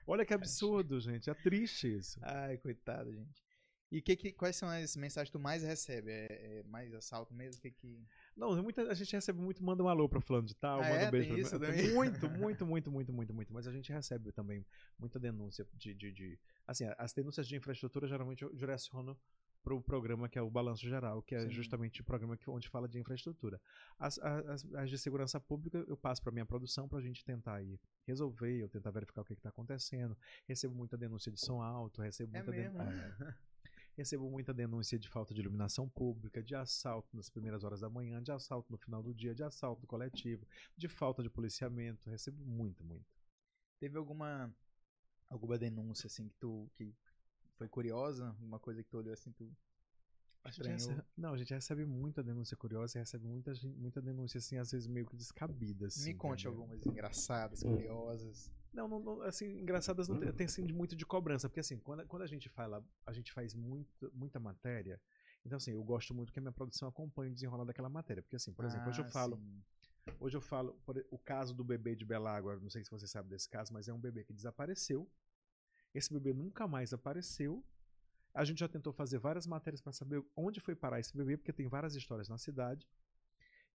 Speaker 2: Olha que absurdo, gente. É triste isso.
Speaker 1: Ai, coitado, gente. E que, que, quais são as mensagens que tu mais recebe? É, é mais assalto mesmo? Que que...
Speaker 2: Não, muita, a gente recebe muito, manda um alô pra fulano de tal,
Speaker 1: Ah,
Speaker 2: manda
Speaker 1: é?
Speaker 2: um beijo
Speaker 1: Tem
Speaker 2: pra
Speaker 1: isso?
Speaker 2: Muito, <laughs> muito, muito, muito, muito, muito. Mas a gente recebe também muita denúncia de. de, de- assim, as denúncias de infraestrutura geralmente eu direciono pro programa que é o Balanço Geral, que é
Speaker 1: Sim.
Speaker 2: justamente o programa que, onde fala de infraestrutura. As, as, as de segurança pública eu passo para minha produção para a gente tentar aí resolver, eu tentar verificar o que está acontecendo. Recebo muita denúncia de som alto, recebo
Speaker 1: É
Speaker 2: muita den-
Speaker 1: mesmo?
Speaker 2: é. <laughs> Recebo muita denúncia de falta de iluminação pública, de assalto nas primeiras horas da manhã, de assalto no final do dia, de assalto coletivo, de falta de policiamento. Recebo muito, muito.
Speaker 1: Teve alguma alguma denúncia assim que tu que foi curiosa, alguma coisa que tu olhou assim, tu
Speaker 2: A gente recebe- não, a gente recebe muita denúncia curiosa e recebe muita, muita denúncia, assim, às vezes meio que descabida. assim,
Speaker 1: Me conte
Speaker 2: entendeu?
Speaker 1: algumas engraçadas, curiosas.
Speaker 2: Não, não, não, assim, engraçadas não tem, tem assim, muito de cobrança, porque assim, quando, quando a gente fala, a gente faz muito, muita matéria, então assim, eu gosto muito que a minha produção acompanhe o desenrolar daquela matéria, porque assim, por exemplo, hoje eu
Speaker 1: Ah,
Speaker 2: falo,
Speaker 1: sim.
Speaker 2: hoje eu falo, por o caso do bebê de Belágua, não sei se você sabe desse caso, mas é um bebê que desapareceu, esse bebê nunca mais apareceu, a gente já tentou fazer várias matérias para saber onde foi parar esse bebê, porque tem várias histórias na cidade,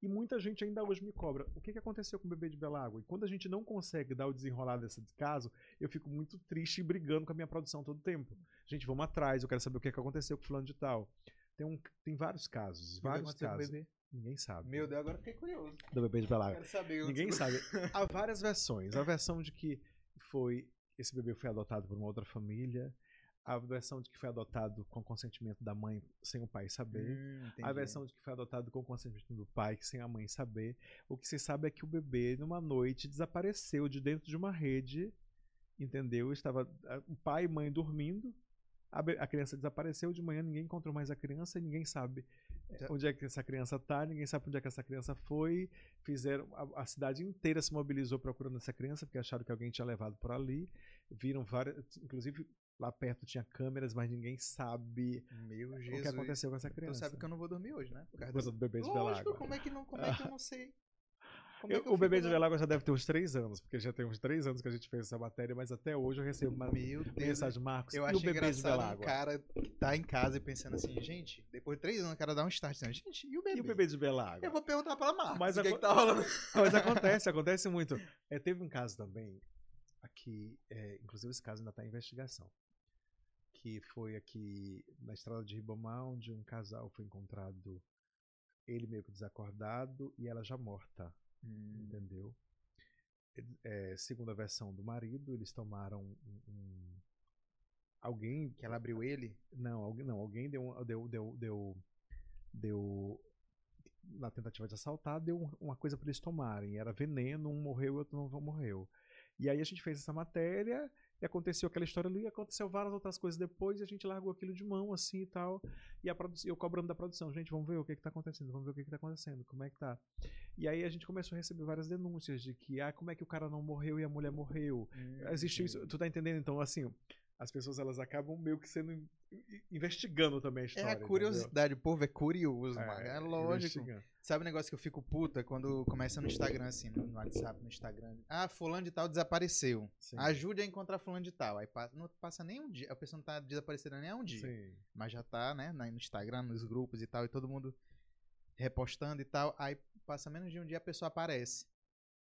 Speaker 2: e muita gente ainda hoje me cobra o que, que aconteceu com o bebê de Belágua. E quando a gente não consegue dar o desenrolar desse caso, eu fico muito triste e brigando com a minha produção todo tempo. Gente, vamos atrás, eu quero saber o que, que aconteceu com o fulano de tal. Tem, um, tem vários casos,
Speaker 1: O
Speaker 2: vários
Speaker 1: o
Speaker 2: casos. Ninguém sabe.
Speaker 1: Meu Deus, agora eu fiquei curioso.
Speaker 2: Do bebê de Belágua.
Speaker 1: Quero saber. o
Speaker 2: Ninguém sabe. <laughs> Há várias versões. A versão de que foi esse bebê foi adotado por uma outra família. A versão de que foi adotado com consentimento da mãe sem o pai saber.
Speaker 1: Hum,
Speaker 2: A versão de que foi adotado com consentimento do pai, sem a mãe saber. O que se sabe é que o bebê, numa noite, desapareceu de dentro de uma rede, entendeu? Estava o pai e mãe dormindo, a, a criança desapareceu de manhã, ninguém encontrou mais a criança e ninguém sabe eh,
Speaker 1: Já-
Speaker 2: onde é que essa criança tá, ninguém sabe onde é que essa criança foi. Fizeram a, a cidade inteira se mobilizou procurando essa criança porque acharam que alguém tinha levado por ali. Viram várias, inclusive lá perto tinha câmeras, mas ninguém sabe
Speaker 1: Meu
Speaker 2: o
Speaker 1: Jesus.
Speaker 2: que aconteceu com essa
Speaker 1: Tu
Speaker 2: criança.
Speaker 1: sabe que eu não vou dormir hoje, né? Por causa
Speaker 2: Por causa
Speaker 1: desse-
Speaker 2: do bebê de
Speaker 1: Lógico,
Speaker 2: Belágua.
Speaker 1: como é que não, como é que eu não sei? É
Speaker 2: Eu-
Speaker 1: eu
Speaker 2: o bebê de
Speaker 1: lá?
Speaker 2: Belágua já deve ter uns três anos, porque já tem uns três anos que a gente fez essa matéria, mas até hoje eu recebo uma
Speaker 1: Meu
Speaker 2: mensagem, Marcos,
Speaker 1: Eu
Speaker 2: e
Speaker 1: acho
Speaker 2: o bebê de
Speaker 1: engraçado um
Speaker 2: Belágua?
Speaker 1: cara que tá em casa e pensando assim, gente, depois de três anos o cara dá um start, assim, gente, e o bebê?
Speaker 2: E o bebê de Belágua?
Speaker 1: Eu vou perguntar pra Marcos
Speaker 2: Mas
Speaker 1: o que,
Speaker 2: aco-
Speaker 1: que tá rolando. <laughs>
Speaker 2: Mas acontece, acontece muito. É, teve um caso também, aqui, é, inclusive esse caso ainda está em investigação, que foi aqui na estrada de Ribamar, onde um casal foi encontrado, ele meio que desacordado e ela já morta, entendeu? É, segundo a versão do marido, eles tomaram um, um- alguém
Speaker 1: Que ela abriu ele?
Speaker 2: não, alguém, não, alguém deu, deu, deu, deu, deu, na tentativa de assaltar, deu um- uma coisa para eles tomarem. Era veneno, um morreu e outro não morreu. E aí a gente fez essa matéria, e aconteceu aquela história ali, e aconteceu várias outras coisas depois, e a gente largou aquilo de mão, assim e tal. E a eu cobrando da produção, gente, vamos ver o que que tá acontecendo, vamos ver o que que tá acontecendo, como é que tá. E aí a gente começou a receber várias denúncias de que, ah, como é que o cara não morreu e a mulher morreu? Existe isso, tu tá entendendo? Então, assim, as pessoas elas acabam meio que sendo in- in- investigando também a história.
Speaker 1: É a curiosidade, o povo é curioso,
Speaker 2: entendeu?
Speaker 1: mano. É lógico. Sabe o negócio que eu fico puta quando começa no Instagram, assim, no no WhatsApp, no Instagram. Ah, fulano de tal desapareceu.
Speaker 2: Sim.
Speaker 1: Ajude a encontrar fulano de tal. Aí passa, não passa nem um dia. A pessoa não tá desaparecendo nem um dia.
Speaker 2: Sim.
Speaker 1: Mas já tá, né, no Instagram, nos grupos e tal, e todo mundo repostando e tal. Aí passa menos de um dia a pessoa aparece.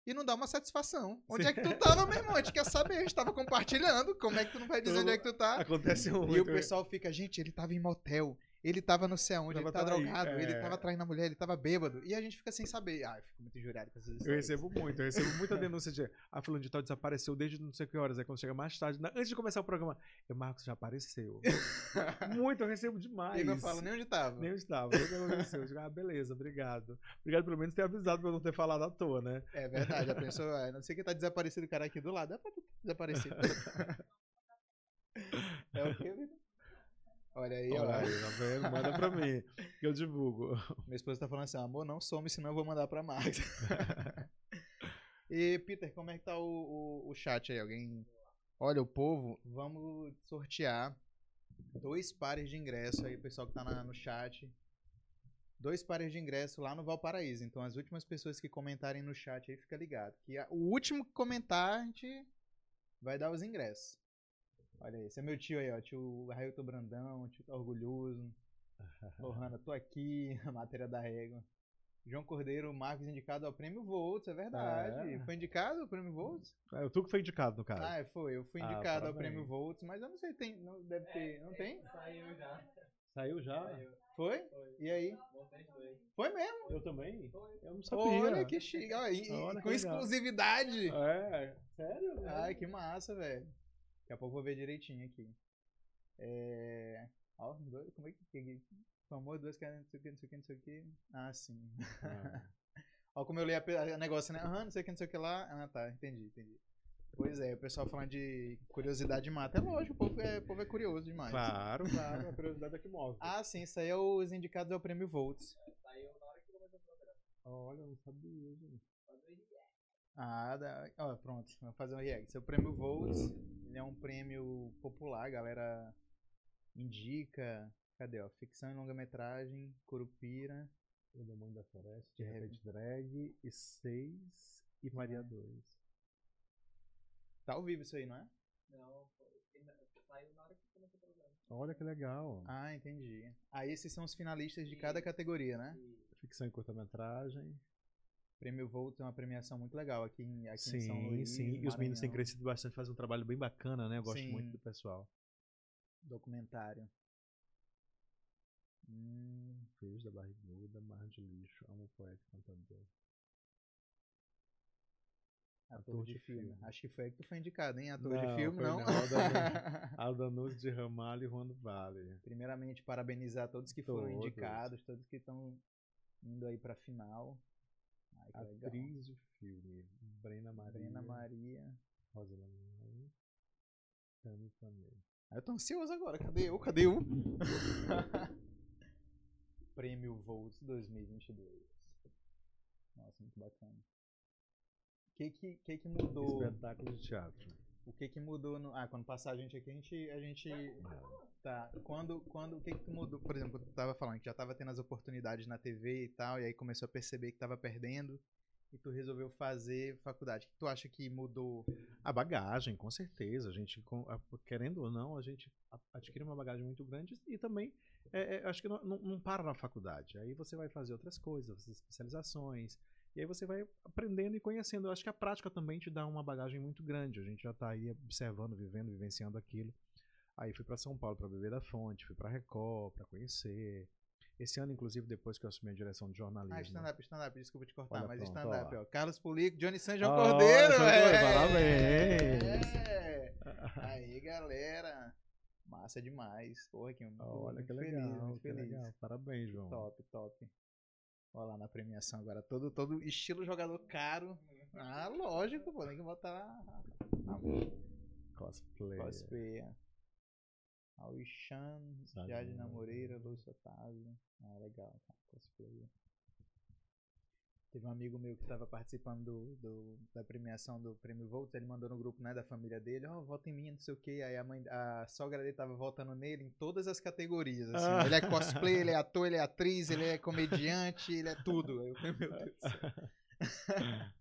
Speaker 1: E não dá uma satisfação. Onde é que tu tá, meu irmão? A gente quer saber. A gente tava compartilhando. Como é que tu não vai dizer onde é que tu tá?
Speaker 2: Acontece muito.
Speaker 1: E o pessoal fica, gente, ele tava em motel, ele tava não sei aonde,
Speaker 2: Tava
Speaker 1: ele tá
Speaker 2: traí-
Speaker 1: drogado, ele
Speaker 2: é.
Speaker 1: tava traindo a mulher, ele tava bêbado. E a gente fica sem saber. Ah, eu fico muito injuriado com essas
Speaker 2: Eu recebo muito, eu recebo muita <laughs> denúncia de ah, fulano de tal desapareceu desde não sei que horas. Aí quando chega mais tarde, na- antes de começar o programa, eu, Marcos já apareceu. <laughs> muito, eu recebo demais.
Speaker 1: E não fala nem onde tava.
Speaker 2: Nem eu estava. Nem o que aconteceu. Eu digo, ah, beleza, obrigado. Obrigado pelo menos ter avisado pra eu não ter falado à toa, né?
Speaker 1: É verdade, a pessoa, não sei quem tá desaparecido, o cara aqui do lado. É pra tu desaparecido. <laughs> é o quê, Vitor? Olha aí.
Speaker 2: Olha aí, tá vendo? Manda pra mim, <laughs> que eu divulgo.
Speaker 1: Minha esposa tá falando assim, amor, não some, senão eu vou mandar pra Max. <laughs> e, Peter, como é que tá o, o, o chat aí? Alguém... Olha, o povo, vamos sortear dois pares de ingresso aí, pessoal que tá na- no chat. Dois pares de ingresso lá no Valparaíso. Então, as últimas pessoas que comentarem no chat aí, fica ligado. Que a- o último que comentar, a gente vai dar os ingressos. Olha aí, esse é meu tio aí, ó. Tio Railton Brandão, tio tá orgulhoso. <laughs> Lohana, tô aqui, <laughs> a matéria da régua. João Cordeiro, Marcos indicado ao prêmio Volts, é verdade.
Speaker 2: É.
Speaker 1: Foi indicado ao prêmio Volts?
Speaker 2: É, tu que foi indicado, no caso.
Speaker 1: Ah, é, foi. Eu fui
Speaker 2: Ah,
Speaker 1: indicado ao
Speaker 2: parabéns.
Speaker 1: prêmio Volts, mas eu não sei, tem, não, deve ter, não tem?
Speaker 3: Saiu já.
Speaker 2: Saiu já?
Speaker 1: Foi?
Speaker 3: Foi.
Speaker 1: E aí? Foi mesmo?
Speaker 2: Eu também? Eu não sabia.
Speaker 1: Olha que chique, ó, e-
Speaker 2: Olha que
Speaker 1: com
Speaker 2: legal.
Speaker 1: exclusividade.
Speaker 2: É, sério?
Speaker 1: Ai, que massa, velho. Daqui a pouco eu vou ver direitinho aqui. É. Ó, dois, como é que. que- Famoso, dois caras, não sei o que, não sei o que, não sei o que. Ah, sim.
Speaker 2: Ah, <laughs>
Speaker 1: Ó, como eu li a negócio, né? Aham, não sei o que, não sei o que lá. Ah, tá, entendi, entendi. Pois é, o pessoal falando de curiosidade mata. É lógico, o povo é, o povo é curioso demais.
Speaker 2: claro, claro. A curiosidade é que move.
Speaker 1: Ah, sim, isso aí é os indicados ao prêmio Volts.
Speaker 3: Saiu na hora que começou o programa.
Speaker 2: Olha, eu não sabia, gente.
Speaker 1: Ah, dá. Ó, pronto, vamos fazer um react. É o prêmio Volts. Ele é um prêmio popular, a galera indica. Cadê, ó? Ficção e longa-metragem, Curupira.
Speaker 2: O Demônio da Floresta, de repente drag, e seis e Maria 2.
Speaker 1: Tá ao vivo isso aí, não é?
Speaker 3: Não. Saiu na hora que começou o programa.
Speaker 2: Olha que legal.
Speaker 1: Ah, entendi. Aí esses são os finalistas de cada categoria, né?
Speaker 3: E
Speaker 2: Ficção e curta-metragem.
Speaker 1: Prêmio Volts é uma premiação muito legal aqui em, aqui em São
Speaker 2: Sim,
Speaker 1: Luís.
Speaker 2: sim. E os meninos têm crescido bastante, fazem um trabalho bem bacana, né? Eu gosto
Speaker 1: Sim.
Speaker 2: muito do pessoal.
Speaker 1: Documentário. Hum,
Speaker 2: Filhos da barriguda, mar de lixo, amo poeta cantador.
Speaker 1: ator, de, filme.
Speaker 2: filme.
Speaker 1: Acho que foi aí que tu foi indicado, hein? Ator
Speaker 2: Não,
Speaker 1: de filme, não?
Speaker 2: não, Aldanus <laughs> de Ramalho e Juan do Vale.
Speaker 1: Primeiramente, parabenizar todos que foram
Speaker 2: Todos.
Speaker 1: indicados, todos que estão indo aí pra final.
Speaker 2: Atriz de filme, Brena Maria.
Speaker 1: Brena Maria.
Speaker 2: Rosa Lamar. Tami.
Speaker 1: Ah, Eu tô ansioso agora. Cadê eu? Cadê eu? <laughs> Prêmio Volts 2022. Nossa, muito bacana. O que que, que que mudou?
Speaker 2: Espetáculo de teatro.
Speaker 1: O que que mudou no... Ah, quando passar a gente aqui, a gente... A gente tá. Quando, quando... O que que mudou? Por exemplo, tu tava falando que já tava tendo as oportunidades na TV e tal, e aí começou a perceber que tava perdendo, e tu resolveu fazer faculdade. O que tu acha que mudou?
Speaker 2: A bagagem, com certeza. A gente, querendo ou não, a gente adquire uma bagagem muito grande e também é, é, acho que não, não, não para na faculdade. Aí você vai fazer outras coisas, fazer especializações, e aí você vai aprendendo e conhecendo. Eu acho que a prática também te dá uma bagagem muito grande. A gente já está aí observando, vivendo, vivenciando aquilo. Aí fui para São Paulo para beber da fonte, fui para Record para conhecer. Esse ano, inclusive, depois que eu assumi a direção de jornalismo.
Speaker 1: Ah, stand-up, stand-up, desculpa te cortar,
Speaker 2: Olha,
Speaker 1: mas stand-up,
Speaker 2: ó.
Speaker 1: Carlos Pulico, Johnny San João
Speaker 2: Ó,
Speaker 1: Cordeiro,
Speaker 2: São
Speaker 1: é.
Speaker 2: Cordeiro, parabéns.
Speaker 1: É. Aí, galera. Massa demais. Porra, que muito,
Speaker 2: Olha que
Speaker 1: feliz,
Speaker 2: legal,
Speaker 1: muito feliz.
Speaker 2: legal. Parabéns, João.
Speaker 1: Top, top. Olha lá na premiação agora, todo, todo estilo jogador caro. Ah, lógico, pô, tem que botar a
Speaker 2: Cosplay.
Speaker 1: cosplay. Alixan, Jadina
Speaker 2: Moreira.
Speaker 1: Moreira, Lúcio Otávio. Ah, legal, cara, cosplay. Teve um amigo meu que estava participando do, do- da premiação do Prêmio Volts, ele mandou no grupo, né, da família dele, ó, vota em mim, não sei o quê. Aí a mãe, a sogra dele tava votando nele em todas as categorias, assim.
Speaker 2: Ah.
Speaker 1: Ele é cosplay, ele é <laughs> ator, ele é atriz, ele é comediante, ele é tudo. Eu falei, meu Deus do céu. <laughs>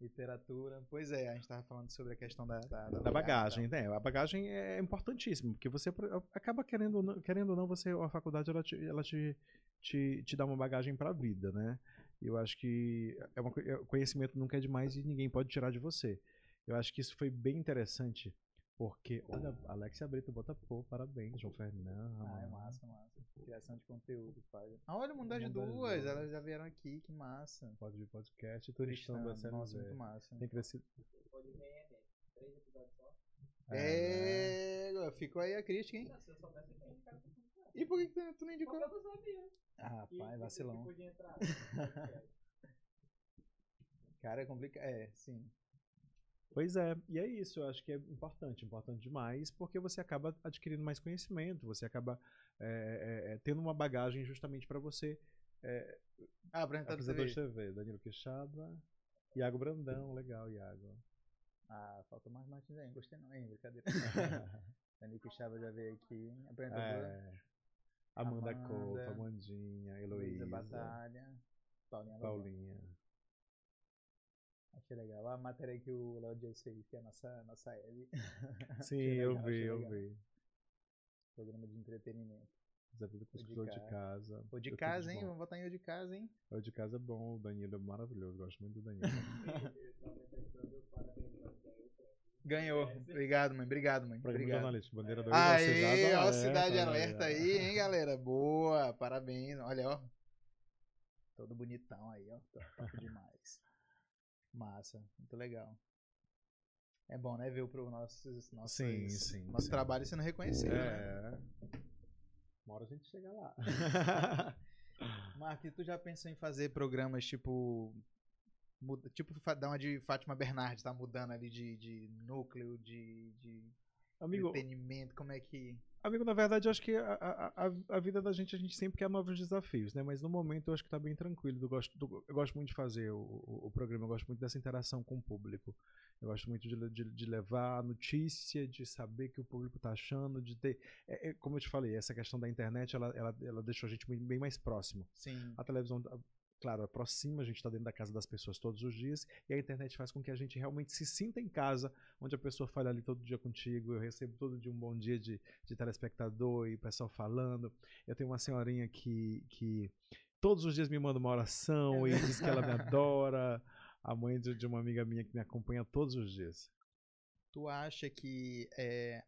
Speaker 1: Literatura. Pois é, a gente tava falando sobre a questão da, da,
Speaker 2: Da bagagem, né? A bagagem é importantíssimo, porque você acaba querendo, ou não- querendo ou não, você, a faculdade ela te, ela te, te, te dá uma bagagem para a vida, né? Eu acho que é uma, é- o conhecimento nunca é demais e ninguém pode tirar de você. Eu acho que isso foi bem interessante, porque, olha, Alexia Brito bota pô, parabéns, João Fernando.
Speaker 1: Ah, é massa, massa. Criação de conteúdo, pai. Ah, olha, o Mundo das
Speaker 2: Mundo das
Speaker 1: Duas,
Speaker 2: Duas.
Speaker 1: elas já vieram aqui, que massa.
Speaker 2: Pode vir podcast, turistão da série
Speaker 1: Nossa, muito massa.
Speaker 2: Tem crescido.
Speaker 3: Né? Três episódios só.
Speaker 2: né?
Speaker 1: É, ficou aí a crítica, hein?
Speaker 3: Se eu soubesse, eu
Speaker 1: E por que que tu, tu não indicou?
Speaker 3: Porque eu não sabia.
Speaker 1: Ah, pai,
Speaker 3: que-
Speaker 1: vacilão.
Speaker 3: Que podia entrar. <laughs>
Speaker 1: Cara, é complicado. É, sim.
Speaker 2: Pois é, e é isso, eu acho que é importante, importante demais, porque você acaba adquirindo mais conhecimento, você acaba é, é, é, tendo uma bagagem justamente para você. É,
Speaker 1: Ah, apresentador de
Speaker 2: apresentador de
Speaker 1: TV.
Speaker 2: Danilo Queixada, Iago Brandão, legal, Iago.
Speaker 1: Ah, falta mais Martins aí. Gostei não, hein? Brincadeira. <laughs> Danilo Quixaba já veio aqui. Apresentadora.
Speaker 2: É, Amanda,
Speaker 1: Amanda,
Speaker 2: Couto, Amandinha, Heloísa,
Speaker 1: Batalha. Paulinha.
Speaker 2: Paulinha.
Speaker 1: Achei legal. A matéria que o Léo Dias fez, que é a nossa, nossa Eve. <laughs>
Speaker 2: Sim,
Speaker 1: Achei
Speaker 2: eu
Speaker 1: legal,
Speaker 2: vi, eu
Speaker 1: legal.
Speaker 2: vi.
Speaker 1: Programa de entretenimento.
Speaker 2: Desafio com os
Speaker 1: de
Speaker 2: de,
Speaker 1: casa. O de
Speaker 2: Eu
Speaker 1: casa, hein? Vamos botar em o de casa, hein?
Speaker 2: O de casa é bom, o Danilo é maravilhoso, gosto muito do Danilo. <laughs>
Speaker 1: Ganhou. Obrigado, mãe. Obrigado, mãe.
Speaker 2: Programa
Speaker 1: Obrigado.
Speaker 2: jornalístico, bandeira do
Speaker 1: Aê, ó, Cidade Alerta
Speaker 2: aí,
Speaker 1: aí, hein, galera? Boa, parabéns. Olha, ó. Todo bonitão aí, ó. Top <laughs> demais. Massa, muito legal. É bom, né, ver o nossos, nossos,
Speaker 2: Sim, sim,
Speaker 1: nosso
Speaker 2: sim.
Speaker 1: trabalho sendo reconhecido, né?
Speaker 2: É. Uma hora a gente chega lá. <laughs>
Speaker 1: Mark, tu já pensou em fazer programas tipo. Muda- tipo, dar uma de Fátima Bernardes, tá mudando ali de, de núcleo, de, de
Speaker 2: Amigo,
Speaker 1: entretenimento, como é que.
Speaker 2: amigo, na verdade, eu acho que a, a, a- vida da gente, a gente sempre quer novos desafios, né? Mas no momento eu acho que tá bem tranquilo. Eu gosto, eu gosto muito de fazer o, o, o programa, eu gosto muito dessa interação com o público. Eu gosto muito de, de, de levar a notícia, de saber o que o público tá achando, de ter. é- é, como eu te falei, essa questão da internet, ela, ela, ela deixou a gente bem, mais próximo.
Speaker 1: Sim.
Speaker 2: A televisão, claro, aproxima, a gente está dentro da casa das pessoas todos os dias, e a internet faz com que a gente realmente se sinta em casa, onde a pessoa fala ali todo dia contigo, eu recebo todo dia um bom dia de, de telespectador e pessoal falando. Eu tenho uma senhorinha que, que todos os dias me manda uma oração e diz que ela me <laughs> adora. A mãe de, de uma amiga minha que me acompanha todos os dias.
Speaker 1: Tu acha que é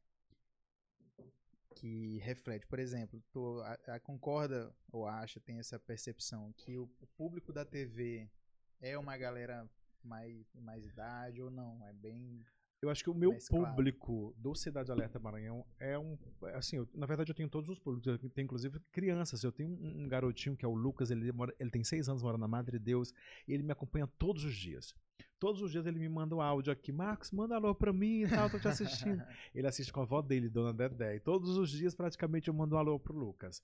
Speaker 1: que reflete, por exemplo, tu a- a- concorda ou acha, tem essa percepção que o o público da TV é uma galera mais mais idade ou não? É bem
Speaker 2: Eu acho que o meu público do Cidade Alerta Maranhão é um. é Assim, eu- na verdade eu tenho todos os públicos. Eu tenho inclusive crianças. Eu tenho um, um garotinho que é o Lucas, ele, mora- ele tem seis anos, mora na Madre Deus, e ele me acompanha todos os dias. Todos os dias ele me manda um áudio aqui, Marcos, manda alô pra mim e tal, tô te assistindo. <laughs> ele assiste com a avó dele, Dona Dedé. E todos os dias, praticamente, eu mando um alô pro Lucas.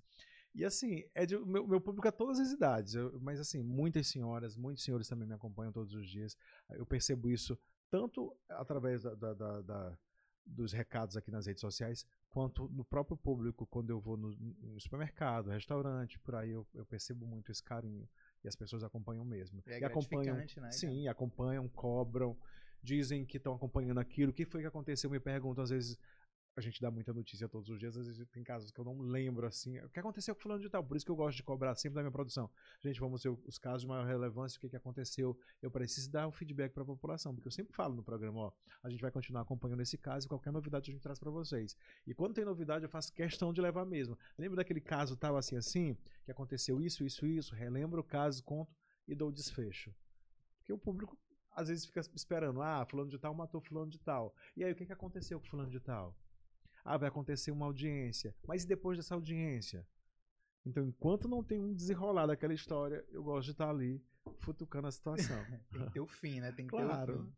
Speaker 2: E assim, é de, meu, meu público é todas as idades. eu- mas assim, muitas senhoras, muitos senhores também me acompanham todos os dias. Eu percebo isso tanto através da- da- da- dos recados aqui nas redes sociais, quanto no próprio público, quando eu vou no, no supermercado, restaurante, por aí eu, eu percebo muito esse carinho. E as pessoas acompanham mesmo.
Speaker 1: é
Speaker 2: e acompanham,
Speaker 1: né?
Speaker 2: sim, acompanham, cobram, dizem que estão acompanhando aquilo. O que foi que aconteceu? Me perguntam, às vezes. A gente dá muita notícia todos os dias, às vezes tem casos que eu não lembro assim. O que aconteceu com fulano de tal? Por isso que eu gosto de cobrar sempre da minha produção. Gente, vamos ver os casos de maior relevância, o que, que aconteceu. Eu preciso dar o feedback para a população, porque eu sempre falo no programa, ó, a gente vai continuar acompanhando esse caso e qualquer novidade a gente traz para vocês. E quando tem novidade, eu faço questão de levar mesmo. Lembra daquele caso tal assim assim, que aconteceu isso, isso, isso, relembro o caso, conto e dou o desfecho. Porque o público às vezes fica esperando, ah, fulano de tal matou fulano de tal. E aí o que, que aconteceu com fulano de tal? Ah, vai acontecer uma audiência. Mas e depois dessa audiência? Então, enquanto não tem um desenrolar daquela história, eu gosto de estar ali futucando a situação. <laughs>
Speaker 1: Tem que ter o fim, né? Tem que
Speaker 2: Claro.
Speaker 1: ter o fim.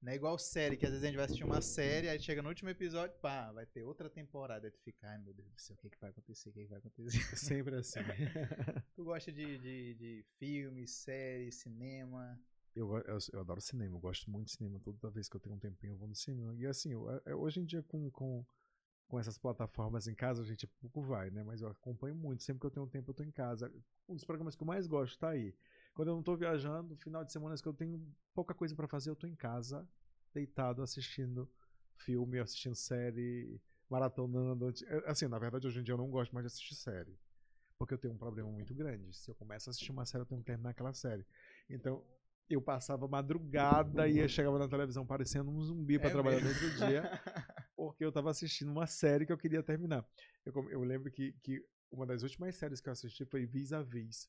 Speaker 1: Não é igual série, que às vezes a gente vai assistir uma série, aí chega no último episódio, pá, vai ter outra temporada. Aí tu fica, ai meu Deus do céu, o que, que vai acontecer? O que, que vai acontecer? <laughs>
Speaker 2: Sempre assim. <laughs>
Speaker 1: tu gosta de, de, de filmes, séries, cinema?
Speaker 2: Eu, eu, eu adoro cinema, eu gosto muito de cinema. Toda vez que eu tenho um tempinho, eu vou no cinema. E assim, eu- é- hoje em dia, com, com, com essas plataformas em casa, a gente pouco vai, né? Mas eu acompanho muito. Sempre que eu tenho um tempo, eu tô em casa. Um dos programas que eu mais gosto tá aí. Quando eu não tô viajando, final de semana que eu tenho pouca coisa pra fazer, eu tô em casa, deitado, assistindo filme, assistindo série, maratonando. Assim, na verdade, hoje em dia eu não gosto mais de assistir série. Porque eu tenho um problema muito grande. Se eu começo a assistir uma série, eu tenho que terminar aquela série. Então, eu passava madrugada e chegava na televisão parecendo um zumbi pra
Speaker 1: É
Speaker 2: trabalhar no
Speaker 1: mesmo?
Speaker 2: outro dia, <laughs> porque eu tava assistindo uma série que eu queria terminar. Eu, eu lembro que, que uma das últimas séries que eu assisti foi Vis a Vis.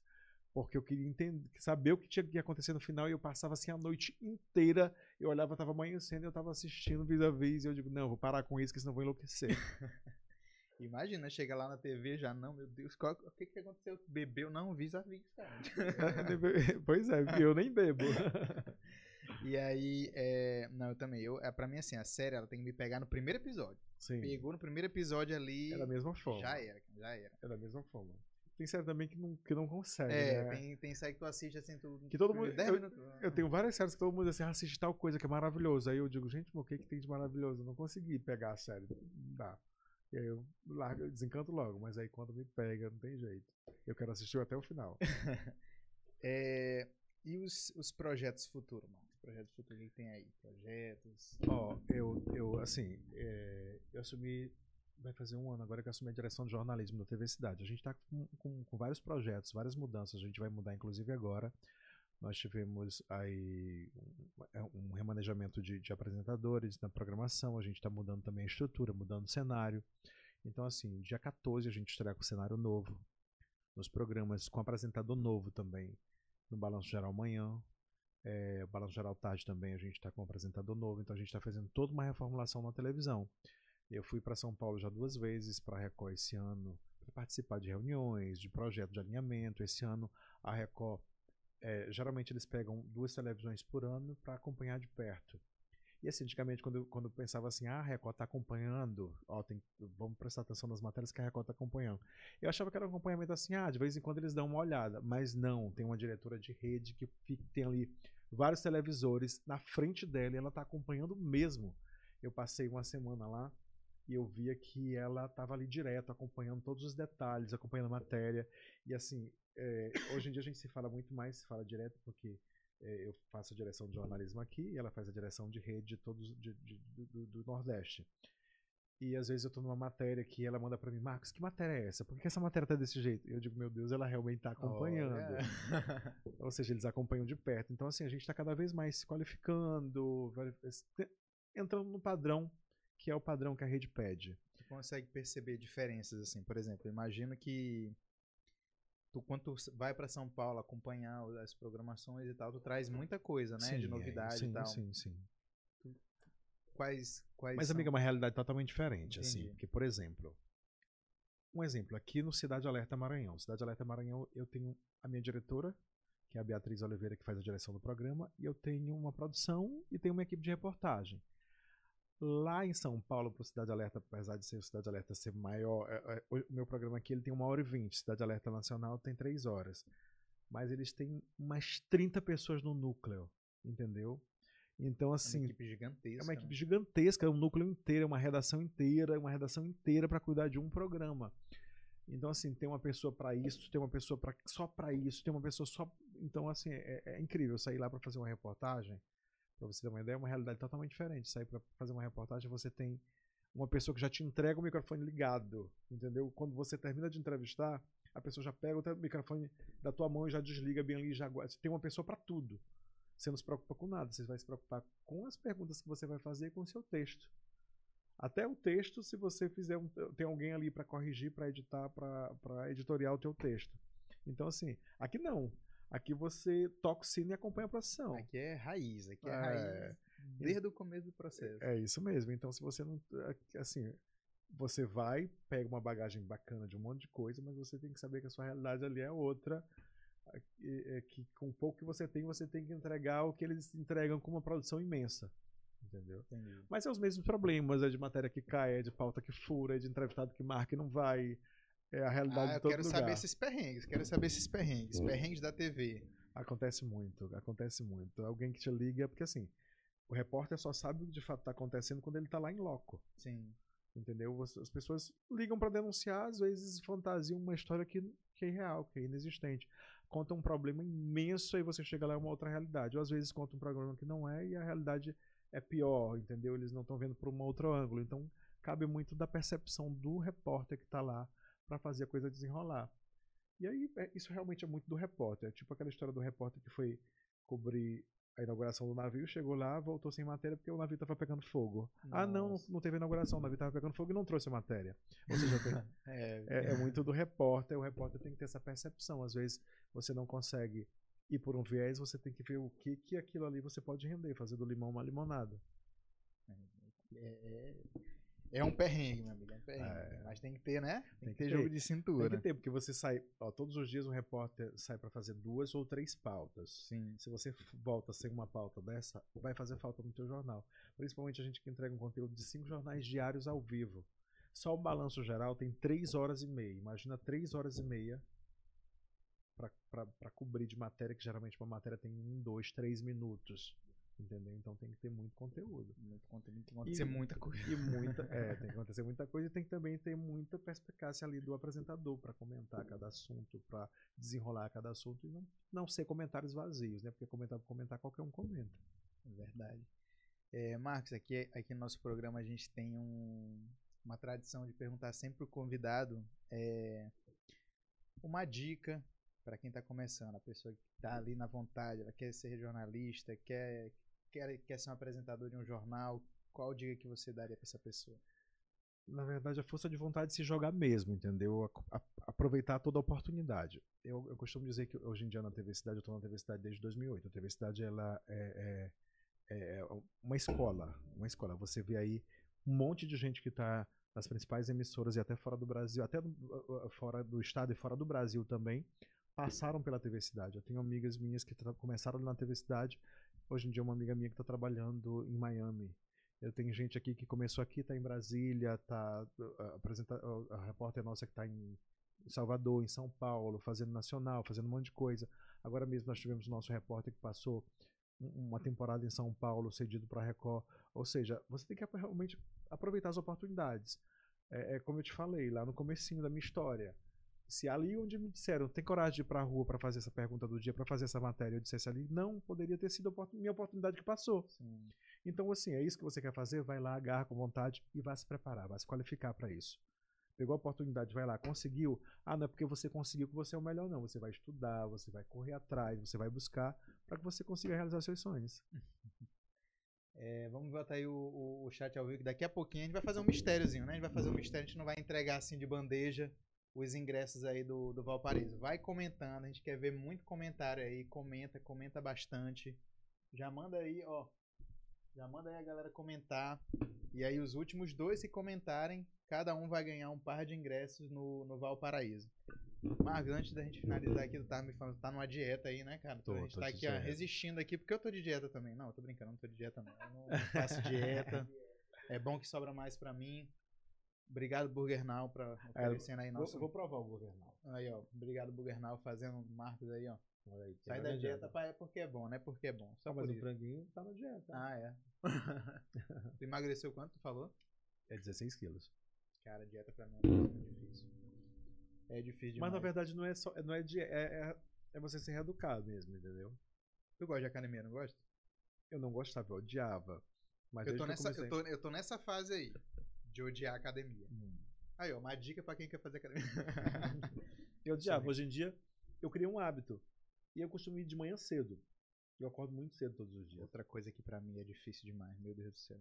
Speaker 2: Porque eu queria entender, saber o que tinha que acontecer no final e eu passava assim a noite inteira. Eu olhava, tava amanhecendo e eu tava assistindo Vis a Vis. E eu digo, não, vou parar com isso, que senão vou enlouquecer. <laughs>
Speaker 1: Imagina, chega lá na TV já, não, meu Deus, qual- o que, que aconteceu? Bebeu? Não, vis-a-vis, cara. <laughs>
Speaker 2: pois é, eu nem bebo. <laughs>
Speaker 1: E aí, é, não, eu também, eu, é, pra mim assim, a série, ela tem que me pegar no primeiro episódio.
Speaker 2: Sim,
Speaker 1: Pegou no primeiro episódio ali,
Speaker 2: é da mesma forma.
Speaker 1: já era, já era.
Speaker 2: É da mesma forma. Tem série também que não, que não consegue.
Speaker 1: É,
Speaker 2: né?
Speaker 1: tem, tem série que tu assiste assim, tu...
Speaker 2: Que todo mundo-
Speaker 1: 10
Speaker 2: eu-
Speaker 1: minutos,
Speaker 2: Eu tenho várias séries que todo mundo assim, ah, assiste tal coisa que é maravilhoso. Aí eu digo, gente, o que, que tem de maravilhoso? Eu não consegui pegar a série. Não dá. E aí eu largo, eu desencanto logo, mas aí quando me pega, não tem jeito. Eu quero assistir até o final. <laughs>
Speaker 1: É, e os, os projetos futuros, mano? Os projetos futuros que tem aí? Projetos...
Speaker 2: Ó, eu, eu, assim, é, eu assumi. Vai fazer um ano agora que eu assumi a direção de jornalismo da TV Cidade. A gente está com, com, com vários projetos, várias mudanças. A gente vai mudar, inclusive, agora. Nós tivemos aí um, um remanejamento de, de apresentadores na programação. A gente está mudando também a estrutura, mudando o cenário. Então, assim, dia 14 a gente estreia com cenário novo. Nos programas com apresentador novo também. No Balanço Geral Manhã. É, Balanço Geral Tarde também a gente está com um apresentador novo, então a gente está fazendo toda uma reformulação na televisão. Eu fui para São Paulo já duas vezes para a Record esse ano para participar de reuniões, de projetos de alinhamento. Esse ano a Record, é, geralmente eles pegam duas televisões por ano para acompanhar de perto. E assim, antigamente, quando, quando eu pensava assim, ah, a Record está acompanhando, ó, tem, vamos prestar atenção nas matérias que a Record está acompanhando. Eu achava que era um acompanhamento assim, ah, de vez em quando eles dão uma olhada, mas não, tem uma diretora de rede que fica- tem ali vários televisores na frente dela e ela está acompanhando mesmo. Eu passei uma semana lá e eu via que ela estava ali direto, acompanhando todos os detalhes, acompanhando a matéria. E assim, é, hoje em dia a gente se fala muito mais, se fala direto, porque eu faço a direção de jornalismo aqui e ela faz a direção de rede de todos de- de- do, do- do Nordeste. E às vezes eu tô numa matéria que ela manda pra mim, Marcos, que matéria é essa? Por que essa matéria tá desse jeito? Eu digo, meu Deus, ela realmente tá acompanhando.
Speaker 1: Olha. <laughs>
Speaker 2: Ou seja, eles acompanham de perto. Então, assim, a gente está cada vez mais se qualificando, entrando no padrão que é o padrão que a rede pede.
Speaker 1: tu consegue perceber diferenças assim por exemplo imagino que tu quando tu vai pra São Paulo acompanhar as programações e tal tu traz muita coisa né de
Speaker 2: Sim,
Speaker 1: novidade
Speaker 2: sim,
Speaker 1: e tal
Speaker 2: Sim, sim.
Speaker 1: quais quais
Speaker 2: Mas,
Speaker 1: são?
Speaker 2: amiga, é uma realidade totalmente diferente, assim.
Speaker 1: Entendi.
Speaker 2: Porque, por exemplo, um exemplo, aqui no Cidade Alerta Maranhão. Cidade Alerta Maranhão, eu tenho a minha diretora, que é a Beatriz Oliveira, que faz a direção do programa, e eu tenho uma produção e tenho uma equipe de reportagem. Lá em São Paulo, para o Cidade Alerta, apesar de ser o Cidade Alerta ser maior, é- é, o meu programa aqui ele tem uma hora e vinte, Cidade Alerta Nacional tem três horas. Mas eles têm umas 30 pessoas no núcleo, entendeu? Então,
Speaker 1: É
Speaker 2: assim,
Speaker 1: uma equipe gigantesca
Speaker 2: é uma equipe
Speaker 1: né?
Speaker 2: gigantesca, é um núcleo inteiro, é uma redação inteira, é uma redação inteira para cuidar de um programa. Então, assim, tem uma pessoa para isso, tem uma pessoa pra, só para isso, tem uma pessoa só. Então, assim, é, é incrível sair lá para fazer uma reportagem. Para você ter uma ideia, é uma realidade totalmente diferente. Sair para fazer uma reportagem, você tem uma pessoa que já te entrega o microfone ligado, entendeu? Quando você termina de entrevistar, a pessoa já pega o microfone da tua mão e já desliga bem ali, já guarda. Você tem uma pessoa para tudo. Você não se preocupa com nada, você vai se preocupar com as perguntas que você vai fazer e com o seu texto. Até o texto, se você fizer um, tem alguém ali para corrigir, para editar, para editoriar o teu texto. Então assim, aqui não. Aqui você toca o sino e acompanha a processão.
Speaker 1: aqui é raiz aqui é,
Speaker 2: É.
Speaker 1: raiz desde o começo do processo
Speaker 2: É isso mesmo. Então, se você não. Assim, você vai, pega uma bagagem bacana de um monte de coisa, mas você tem que saber que a sua realidade ali é outra. é que com o pouco que você tem, você tem que entregar o que eles entregam com uma produção imensa. entendeu?
Speaker 1: Entendi.
Speaker 2: Mas é os mesmos problemas, é de matéria que cai, é de pauta que fura, é de entrevistado que marca e não vai. É a realidade
Speaker 1: Ah,
Speaker 2: de
Speaker 1: eu
Speaker 2: todo
Speaker 1: quero
Speaker 2: lugar.
Speaker 1: saber esses perrengues, quero saber esses perrengues, perrengues da TV.
Speaker 2: Acontece muito, acontece muito. Alguém que te liga, porque assim, o repórter só sabe o que de fato está acontecendo quando ele está lá em loco.
Speaker 1: Sim.
Speaker 2: Entendeu? Você- As pessoas ligam para denunciar, às vezes fantasiam uma história que, que é irreal, que é inexistente. Conta um problema imenso e você chega lá é uma outra realidade. Ou às vezes conta um problema que não é e a realidade é pior, entendeu? Eles não estão vendo por um outro ângulo. Então, cabe muito da percepção do repórter que está lá para fazer a coisa desenrolar. E aí, é- isso realmente é muito do repórter. É tipo aquela história do repórter que foi cobrir a inauguração do navio, chegou lá, voltou sem matéria porque o navio estava pegando fogo. Ah, não,
Speaker 1: Nossa.
Speaker 2: não teve inauguração, o navio estava pegando fogo e não trouxe a matéria. Ou seja, tem- <laughs>
Speaker 1: É,
Speaker 2: é, é muito do repórter, o repórter tem que ter essa percepção. Às vezes você não consegue ir por um viés, você tem que ver o que que aquilo ali você pode render, fazer do limão uma limonada.
Speaker 1: é, é um perrengue, meu amigo, é um perrengue. Mas tem que ter, né? Tem,
Speaker 2: Tem
Speaker 1: que ter
Speaker 2: que
Speaker 1: jogo
Speaker 2: ter.
Speaker 1: de
Speaker 2: Tem
Speaker 1: cintura.
Speaker 2: que ter, porque você sai, ó, todos os dias um repórter sai para fazer duas ou três pautas.
Speaker 1: Sim.
Speaker 2: Se você volta sem uma pauta dessa, vai fazer falta no teu jornal. Principalmente a gente que entrega um conteúdo de cinco jornais diários ao vivo. Só o balanço geral tem três horas e meia. Imagina três horas e meia para cobrir de matéria, que geralmente uma matéria tem um, dois, três minutos. Entendeu? Então tem que ter muito conteúdo.
Speaker 1: Muito conteúdo, tem que acontecer muita coisa.
Speaker 2: E muita. <laughs> É, tem que acontecer muita coisa e tem que também ter muita perspicácia ali do apresentador para comentar cada assunto, para desenrolar cada assunto e não, não ser comentários vazios, né? Porque comentar por comentar qualquer um comenta.
Speaker 1: É Verdade. É, Marcos, aqui, aqui no nosso programa a gente tem um- uma tradição de perguntar sempre pro convidado é, uma dica para quem está começando, a pessoa que está ali na vontade, ela quer ser jornalista, quer, quer, quer ser um apresentador de um jornal, qual dica que você daria para essa pessoa?
Speaker 2: Na verdade, a força de vontade de se jogar mesmo, entendeu? A- a- aproveitar toda a oportunidade. Eu, eu costumo dizer que hoje em dia na TV Cidade, eu estou na TV Cidade desde 2008. A TV Cidade ela é, é- é uma escola, uma escola. Você vê aí um monte de gente que está nas principais emissoras e até fora do Brasil, até do- uh, uh, fora do estado e fora do Brasil também, passaram pela TV Cidade. Eu tenho amigas minhas que começaram na TV Cidade. Hoje em dia, uma amiga minha que está trabalhando em Miami. Eu tenho gente aqui que começou aqui, está em Brasília, tá uh, apresenta uh, a repórter nossa que está em Salvador, em São Paulo, fazendo nacional, fazendo um monte de coisa. Agora mesmo nós tivemos o nosso repórter que passou um- uma temporada em São Paulo, cedido para a Record. Ou seja, você tem que realmente aproveitar as oportunidades. É, é como eu te falei lá no comecinho da minha história. Se ali onde me disseram, tem coragem de ir para a rua para fazer essa pergunta do dia, para fazer essa matéria, eu dissesse ali, não, poderia ter sido minha oportunidade que passou.
Speaker 1: Sim.
Speaker 2: Então, assim, é isso que você quer fazer? Vai lá, agarra com vontade e vai se preparar, vai se qualificar para isso. Pegou a oportunidade, vai lá, conseguiu. Ah, não é porque você conseguiu que você é o melhor, não. Você vai estudar, você vai correr atrás, você vai buscar para que você consiga realizar seus sonhos. <laughs>
Speaker 1: É, vamos botar aí o, o, o chat ao vivo, que daqui a pouquinho a gente vai fazer um mistériozinho, né? A gente vai fazer um mistério, a gente não vai entregar assim de bandeja os ingressos aí do, do Valparaíso. Vai comentando, a gente quer ver muito comentário aí, comenta, comenta bastante. Já manda aí, ó. Já manda aí a galera comentar. E aí os últimos dois que comentarem, cada um vai ganhar um par de ingressos no, no Valparaíso. Marcos, antes da gente finalizar aqui, tu tá me falando, tá numa dieta aí, né, cara?
Speaker 2: Tô,
Speaker 1: a gente
Speaker 2: tô
Speaker 1: tá aqui, ó, resistindo aqui, porque eu tô de dieta também. Não, eu tô brincando, não tô de dieta não. Eu não faço dieta. <laughs> É bom que sobra mais pra mim. Obrigado, Burger Now, pra oferecendo aí nosso...
Speaker 2: vou provar o governal.
Speaker 1: Aí, ó. Obrigado, Burger Now, fazendo Marcos aí, ó.
Speaker 2: Aí,
Speaker 1: Sai da dieta pra, é porque é bom, né? Porque é bom. Só
Speaker 2: Ah, mas o franguinho tá na dieta.
Speaker 1: Ah, é. <laughs> tu emagreceu quanto, tu falou?
Speaker 2: É 16 quilos.
Speaker 1: Cara, dieta pra mim é muito difícil. É difícil demais.
Speaker 2: Mas na verdade não é só. Não é, die- é, é, é você se reeducar mesmo, entendeu?
Speaker 1: Tu gosta de academia, não gosta?
Speaker 2: Eu não gostava, eu odiava. Mas
Speaker 1: Eu tô, nessa, eu,
Speaker 2: comecei-
Speaker 1: tô, eu tô nessa fase aí, de odiar a academia.
Speaker 2: Hum.
Speaker 1: Aí, ó, uma dica pra quem quer fazer academia. <laughs>
Speaker 2: Eu odiava.
Speaker 1: Sim.
Speaker 2: Hoje em dia, eu criei um hábito. E eu costumo ir de manhã cedo. Eu acordo muito cedo todos os dias.
Speaker 1: Outra coisa que pra mim é difícil demais, meu Deus do céu.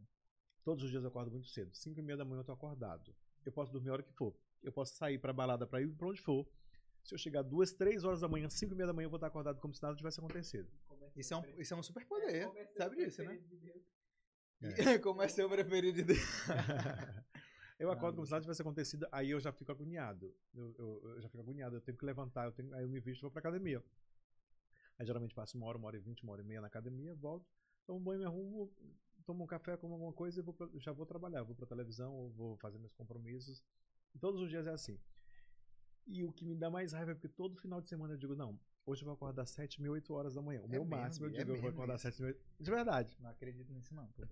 Speaker 2: Todos os dias eu acordo muito cedo. 5 e meia da manhã eu tô acordado. Eu posso dormir a hora que for. Eu posso sair pra balada pra ir pra onde for. Se eu chegar duas, três horas da manhã, 5 e meia da manhã, eu vou estar acordado como se nada tivesse acontecido.
Speaker 1: Isso é um, isso é um superpoder, sabe disso, né?
Speaker 2: É.
Speaker 1: E <laughs> Como é seu preferido de? <laughs>
Speaker 2: Eu acordo como se nada tivesse acontecido, aí eu já fico agoniado. Eu, eu- eu já fico agoniado, eu tenho que levantar, eu tenho- aí eu me visto e vou pra academia. Aí geralmente passo uma hora, uma hora e vinte, uma hora e meia na academia, volto, tomo banho, me arrumo, tomo um café, como alguma coisa e vou pra- já vou trabalhar. Vou pra televisão, ou vou fazer meus compromissos. E todos os dias é assim. E o que me dá mais raiva é porque todo final de semana eu digo, não, hoje eu vou acordar 7 mil, 8 horas da manhã. O
Speaker 1: É
Speaker 2: meu
Speaker 1: mesmo,
Speaker 2: máximo eu
Speaker 1: é
Speaker 2: digo, eu vou
Speaker 1: mesmo
Speaker 2: acordar. 7 mil, 8 De verdade.
Speaker 1: Não acredito nisso, não, pô.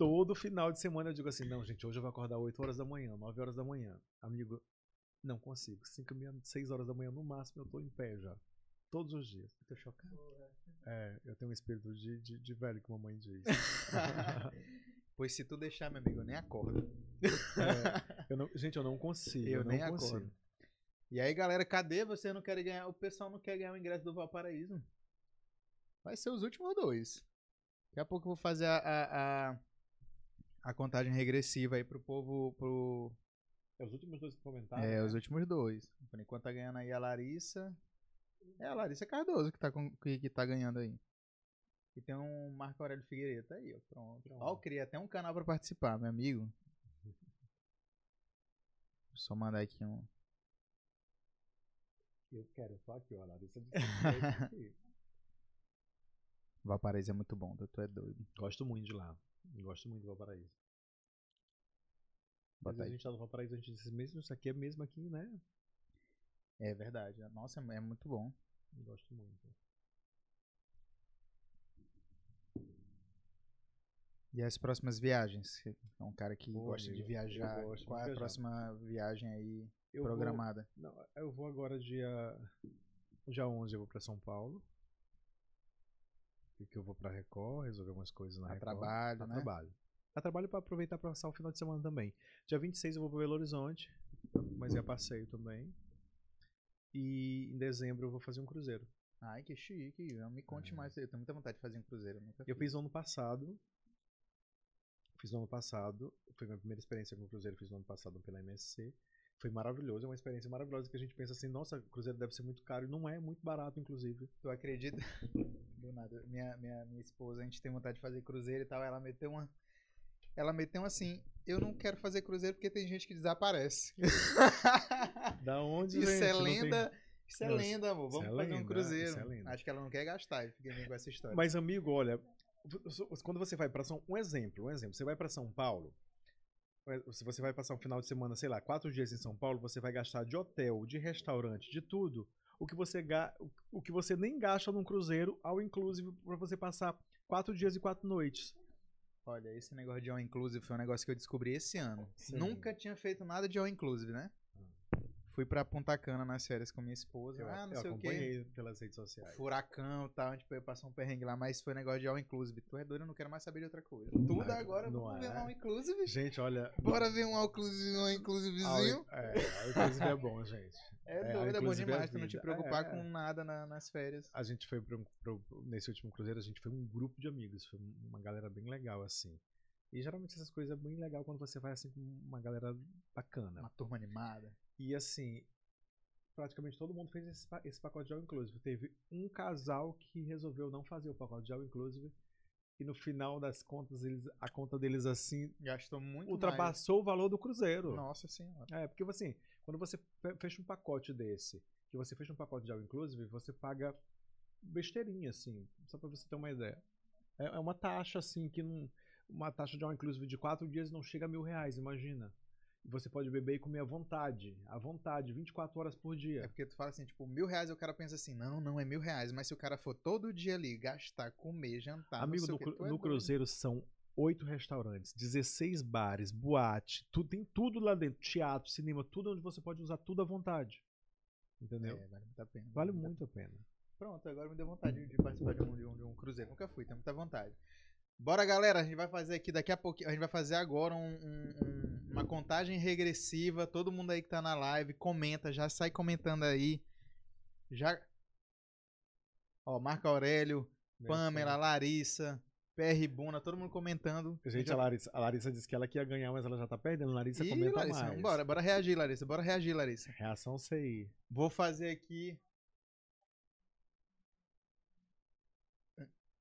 Speaker 2: Todo final de semana eu digo assim, não, gente, hoje eu vou acordar 8 horas da manhã, 9 horas da manhã. Amigo, não consigo. 5 mil, 6 horas da manhã no máximo eu tô em pé já. Todos os dias.
Speaker 1: Tô chocado.
Speaker 2: É, eu tenho um espírito de, de, de velho, que mamãe diz. <laughs>
Speaker 1: pois se tu deixar, meu amigo, eu nem acordo.
Speaker 2: É, eu não- gente, eu não consigo.
Speaker 1: Eu
Speaker 2: Eu, não
Speaker 1: nem
Speaker 2: consigo.
Speaker 1: acordo. E aí, galera, cadê você não quer ganhar? O pessoal não quer ganhar o ingresso do Valparaíso. Vai ser os últimos dois. Daqui a pouco eu vou fazer a, a, a, a contagem regressiva aí pro povo. Pro,
Speaker 2: É os últimos dois que comentaram.
Speaker 1: é,
Speaker 2: né?
Speaker 1: os últimos dois. Por enquanto tá ganhando aí a Larissa. É a Larissa Cardoso que tá, com, que, que tá ganhando aí. E tem um Marco Aurélio Figueiredo tá aí, ó. Pronto.
Speaker 2: Pronto.
Speaker 1: Ó, eu criei até um canal pra participar, meu amigo. <laughs> Só mandar aqui um.
Speaker 2: Eu quero, tô aqui, ó. A Larissa <laughs> disse que eu tô aqui.
Speaker 1: Valparaíso é muito bom, tu é doido.
Speaker 2: Gosto muito de lá. Gosto muito do Valparaíso. Às
Speaker 1: Bota
Speaker 2: vezes a gente tá no Valparaíso, a gente diz, mesmo isso aqui é mesmo aqui, né?
Speaker 1: É verdade. Nossa, é muito bom.
Speaker 2: Gosto muito.
Speaker 1: E as próximas viagens? É um cara que
Speaker 2: Pô,
Speaker 1: gosta de
Speaker 2: amigo,
Speaker 1: viajar.
Speaker 2: eu gosto
Speaker 1: Qual é
Speaker 2: de
Speaker 1: a
Speaker 2: viajar.
Speaker 1: próxima viagem aí
Speaker 2: Eu
Speaker 1: programada?
Speaker 2: Vou, não, eu vou agora dia. Dia 11 eu vou pra São Paulo. Que eu vou pra Record, resolver umas coisas na
Speaker 1: A
Speaker 2: Record.
Speaker 1: trabalho,
Speaker 2: a
Speaker 1: né?
Speaker 2: trabalho. A trabalho pra aproveitar pra passar o final de semana também. Dia 26 eu vou pro Belo Horizonte, mas é passeio também. E em dezembro eu vou fazer um cruzeiro.
Speaker 1: Ai, que chique. Me conte
Speaker 2: É.
Speaker 1: mais. Eu tenho muita vontade de fazer um cruzeiro. eu Nunca
Speaker 2: Eu fiz no ano passado. Fiz no ano passado. Foi minha primeira experiência com cruzeiro, fiz no ano passado pela MSC. Foi maravilhoso, é uma experiência maravilhosa que a gente pensa assim, nossa, cruzeiro deve ser muito caro e não é, é muito barato, inclusive.
Speaker 1: Tu acredita? <laughs> Do nada. Minha, minha, minha esposa, a gente tem vontade de fazer cruzeiro e tal. Ela meteu uma. Ela meteu assim. Eu não quero fazer cruzeiro porque tem gente que desaparece. <laughs>
Speaker 2: Da onde,
Speaker 1: Isso
Speaker 2: gente?
Speaker 1: é
Speaker 2: Não tem-
Speaker 1: lenda. Isso é
Speaker 2: Não,
Speaker 1: lenda, amor. Vamos
Speaker 2: é
Speaker 1: fazer um
Speaker 2: lenda,
Speaker 1: cruzeiro.
Speaker 2: isso é lenda.
Speaker 1: Acho que ela não quer gastar. Com essa história.
Speaker 2: Mas amigo, olha, quando você vai pra São, um exemplo, um exemplo, você vai pra São Paulo, se você vai passar um final de semana, sei lá, quatro dias em São Paulo, você vai gastar de hotel, de restaurante, de tudo, o que você ga- o- que você nem gasta num cruzeiro, ao inclusive pra você passar quatro dias e quatro noites.
Speaker 1: Olha, esse negócio de all inclusive foi um negócio que eu descobri esse ano.
Speaker 2: Sim.
Speaker 1: Nunca tinha feito nada de all inclusive, né? Fui pra Punta Cana nas férias com minha esposa.
Speaker 2: Eu,
Speaker 1: ah, não
Speaker 2: eu
Speaker 1: sei o quê.
Speaker 2: pelas redes sociais.
Speaker 1: Furacão e tal, a gente foi passar um perrengue lá, mas foi negócio de all inclusive. Tu é doido, eu não quero mais saber de outra coisa. Tudo
Speaker 2: É,
Speaker 1: agora,
Speaker 2: não
Speaker 1: vamos ver
Speaker 2: é.
Speaker 1: um all inclusive.
Speaker 2: Gente, olha,
Speaker 1: Bora ver um all inclusive, um all inclusivezinho.
Speaker 2: ao- é, ao inclusive é bom, gente.
Speaker 1: É,
Speaker 2: É, all
Speaker 1: doido, é bom
Speaker 2: inclusive é
Speaker 1: demais tu não te preocupar
Speaker 2: É,
Speaker 1: com
Speaker 2: é.
Speaker 1: nada na- nas férias.
Speaker 2: A gente foi pro, pro- nesse último cruzeiro, a gente foi um grupo de amigos, foi uma galera bem legal assim. E geralmente essas coisas é bem legal quando você vai assim com uma galera bacana.
Speaker 1: Uma turma animada.
Speaker 2: E assim, praticamente todo mundo fez esse, esse pacote de all inclusive. Teve um casal que resolveu não fazer o pacote de all inclusive e no final das contas eles, a conta deles assim
Speaker 1: Gastou muito
Speaker 2: ultrapassou o valor do cruzeiro.
Speaker 1: mais. Nossa senhora.
Speaker 2: É, porque assim, quando você fe- fecha um pacote desse, que você fecha um pacote de all inclusive, você paga besteirinha, assim, só pra você ter uma ideia. É, é uma taxa, assim, que não. Uma taxa de all inclusive de quatro dias não chega a mil reais, imagina. Você pode beber e comer à vontade. À vontade, 24 horas por
Speaker 1: É
Speaker 2: dia.
Speaker 1: porque tu fala assim, tipo, mil reais, e o cara pensa assim, não, não é mil reais. Mas se o cara for todo dia ali, gastar, comer, jantar,
Speaker 2: Amigo, no, cru-
Speaker 1: é
Speaker 2: no. Cruzeiro são oito restaurantes, 16 bares, boate, tu, tem tudo lá dentro. Teatro, cinema, tudo onde você pode usar tudo à vontade. Entendeu?
Speaker 1: É, vale muito a pena.
Speaker 2: Vale muito a pena.
Speaker 1: Pronto, agora me deu vontade de participar de um, de um, de um cruzeiro. Nunca fui, tenho muita vontade. Bora, galera, a gente vai fazer aqui daqui a pouquinho. A gente vai fazer agora um- um- um- uma contagem regressiva. Todo mundo aí que tá na live, comenta, já sai comentando aí. Já. Ó, Marco Aurélio, Pamela, Larissa, PR Buna, todo mundo comentando.
Speaker 2: Gente,
Speaker 1: Já-
Speaker 2: a Larissa, a Larissa disse que ela que ia ganhar, mas ela já tá perdendo. Larissa
Speaker 1: Ih,
Speaker 2: comenta
Speaker 1: Larissa,
Speaker 2: mais.
Speaker 1: bora, bora reagir, Larissa. Bora reagir, Larissa.
Speaker 2: Reação CI.
Speaker 1: Vou fazer aqui.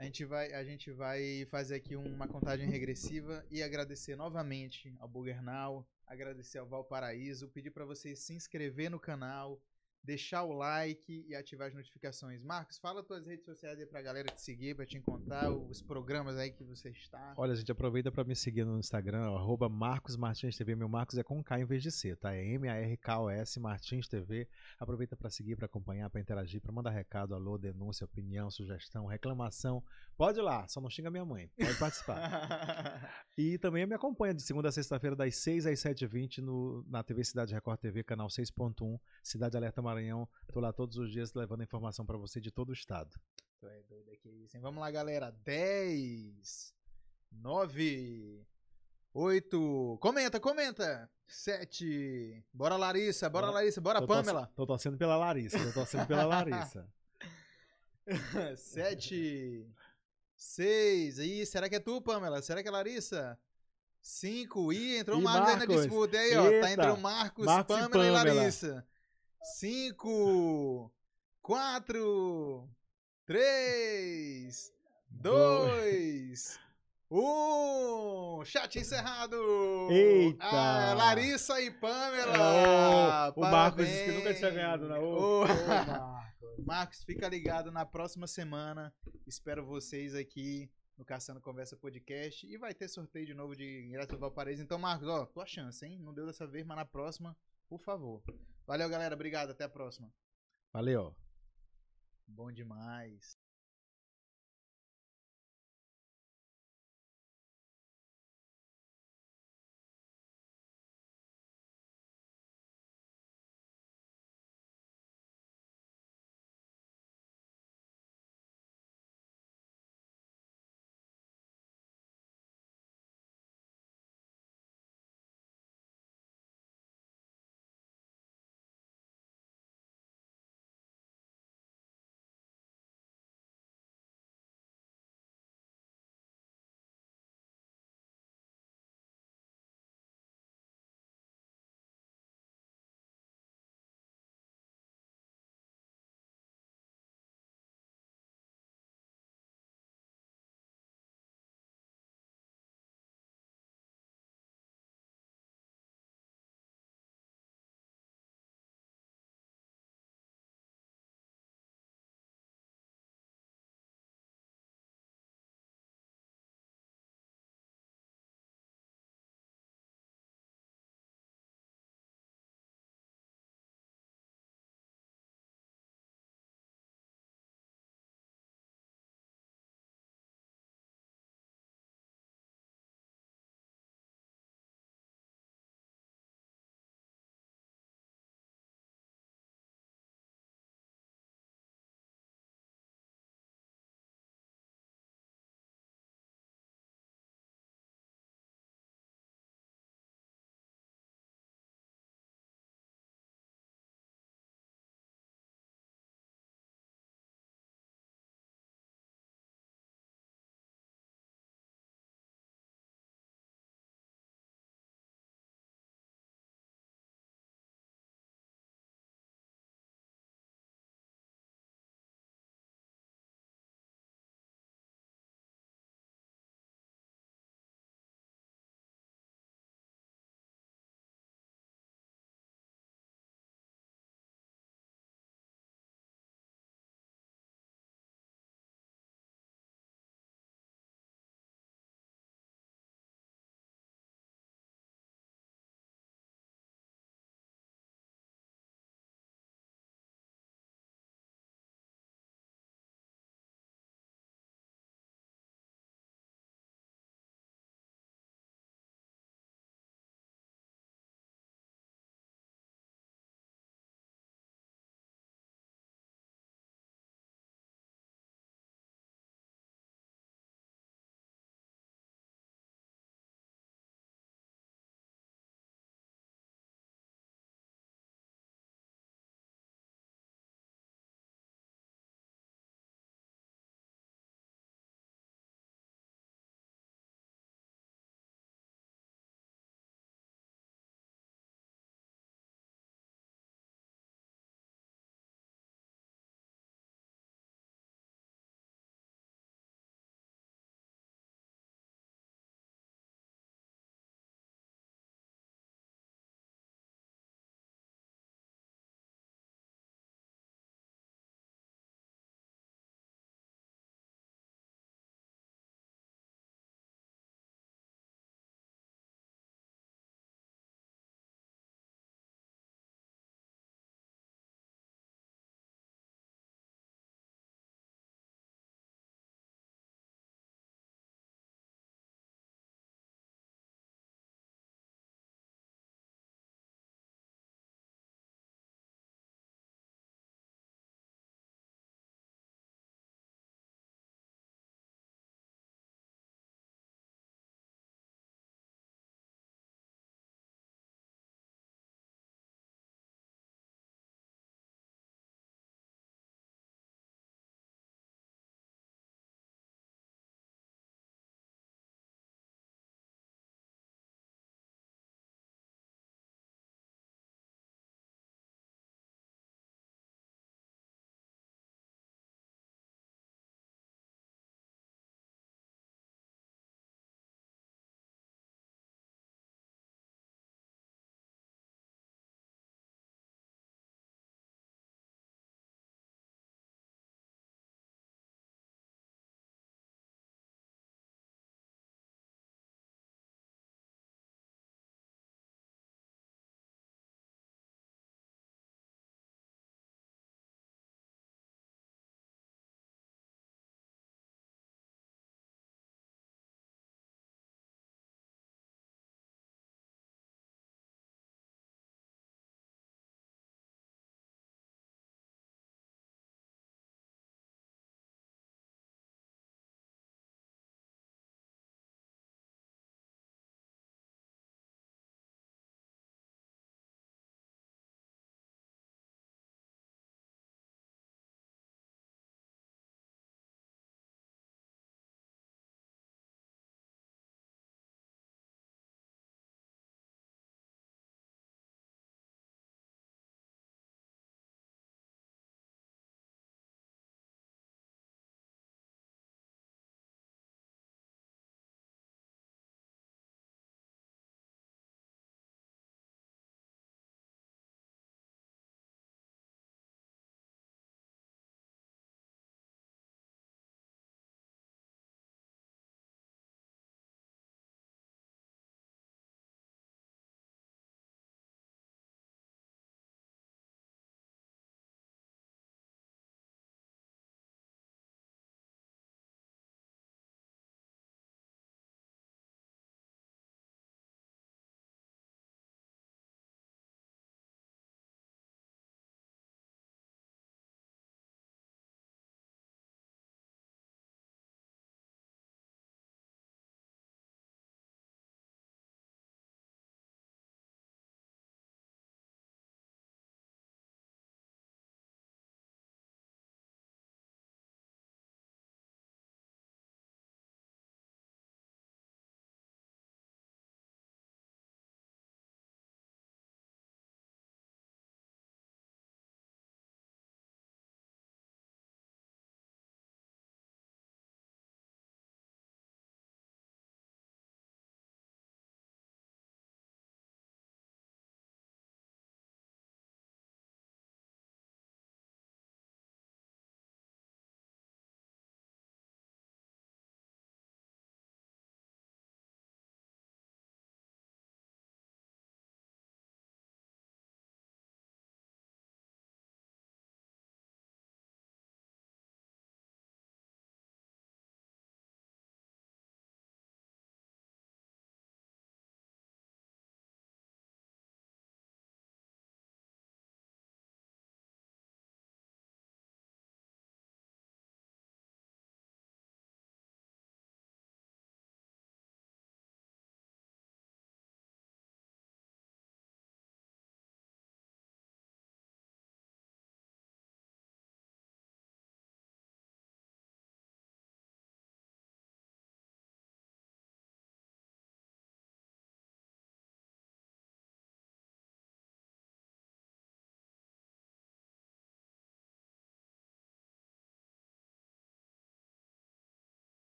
Speaker 1: A gente vai, a gente vai fazer aqui uma contagem regressiva e agradecer novamente ao Burger Now, agradecer ao Valparaíso, pedir para vocês se inscrever no canal, deixar o like e ativar as notificações. Marcos, fala tuas redes sociais aí pra galera te seguir, pra te encontrar, os programas aí que você está.
Speaker 2: Olha, gente, aproveita pra me seguir no Instagram, arroba Marcos Martins TV. Meu Marcos é com K em vez de C, tá? É M-A-R-K-O-S Martins TV. Aproveita pra seguir, pra acompanhar, pra interagir, pra mandar recado, alô, denúncia, opinião, sugestão, reclamação. Pode ir lá, só não xinga minha mãe. Pode participar. <laughs> E também me acompanha de segunda a sexta-feira, das 6 às 7h20 no, na TV Cidade Record TV, canal 6.1, Cidade Alerta Maranhão. Tô lá todos os dias levando informação pra você de todo o estado.
Speaker 1: Tu é doido aqui isso, hein? Vamos lá, galera. 10, 9, 8. Comenta, comenta. 7. Bora, Larissa. Bora,
Speaker 2: Bora.
Speaker 1: Larissa. Bora,
Speaker 2: Tô
Speaker 1: Pamela.
Speaker 2: Tô torcendo pela Larissa, tô torcendo pela <laughs> Larissa. <laughs>
Speaker 1: 7. 6. Ih, será que é tu, Pamela? Será que é Larissa? 5. Ih, entrou o Marcos aí na disputa. E aí, ó. Tá
Speaker 2: Eita.
Speaker 1: entre o Marcos,
Speaker 2: Marcos e
Speaker 1: Pamela e,
Speaker 2: Pamela.
Speaker 1: Larissa. 5. 4. 3. 2. 1. Chat encerrado.
Speaker 2: Eita.
Speaker 1: Ah, Larissa e Pamela.
Speaker 2: Ô, o Marcos disse que nunca tinha ganhado?
Speaker 1: Ô,
Speaker 2: Ô, Marcos.
Speaker 1: Marcos, fica ligado na próxima semana. Espero vocês aqui no Caçando Conversa Podcast. E vai ter sorteio de novo de ingresso do Valparaíso. Então, Marcos, ó, tua chance, hein? Não deu dessa vez, mas na próxima, por favor. Valeu, galera. Obrigado. Até a próxima.
Speaker 2: Valeu.
Speaker 1: Bom demais.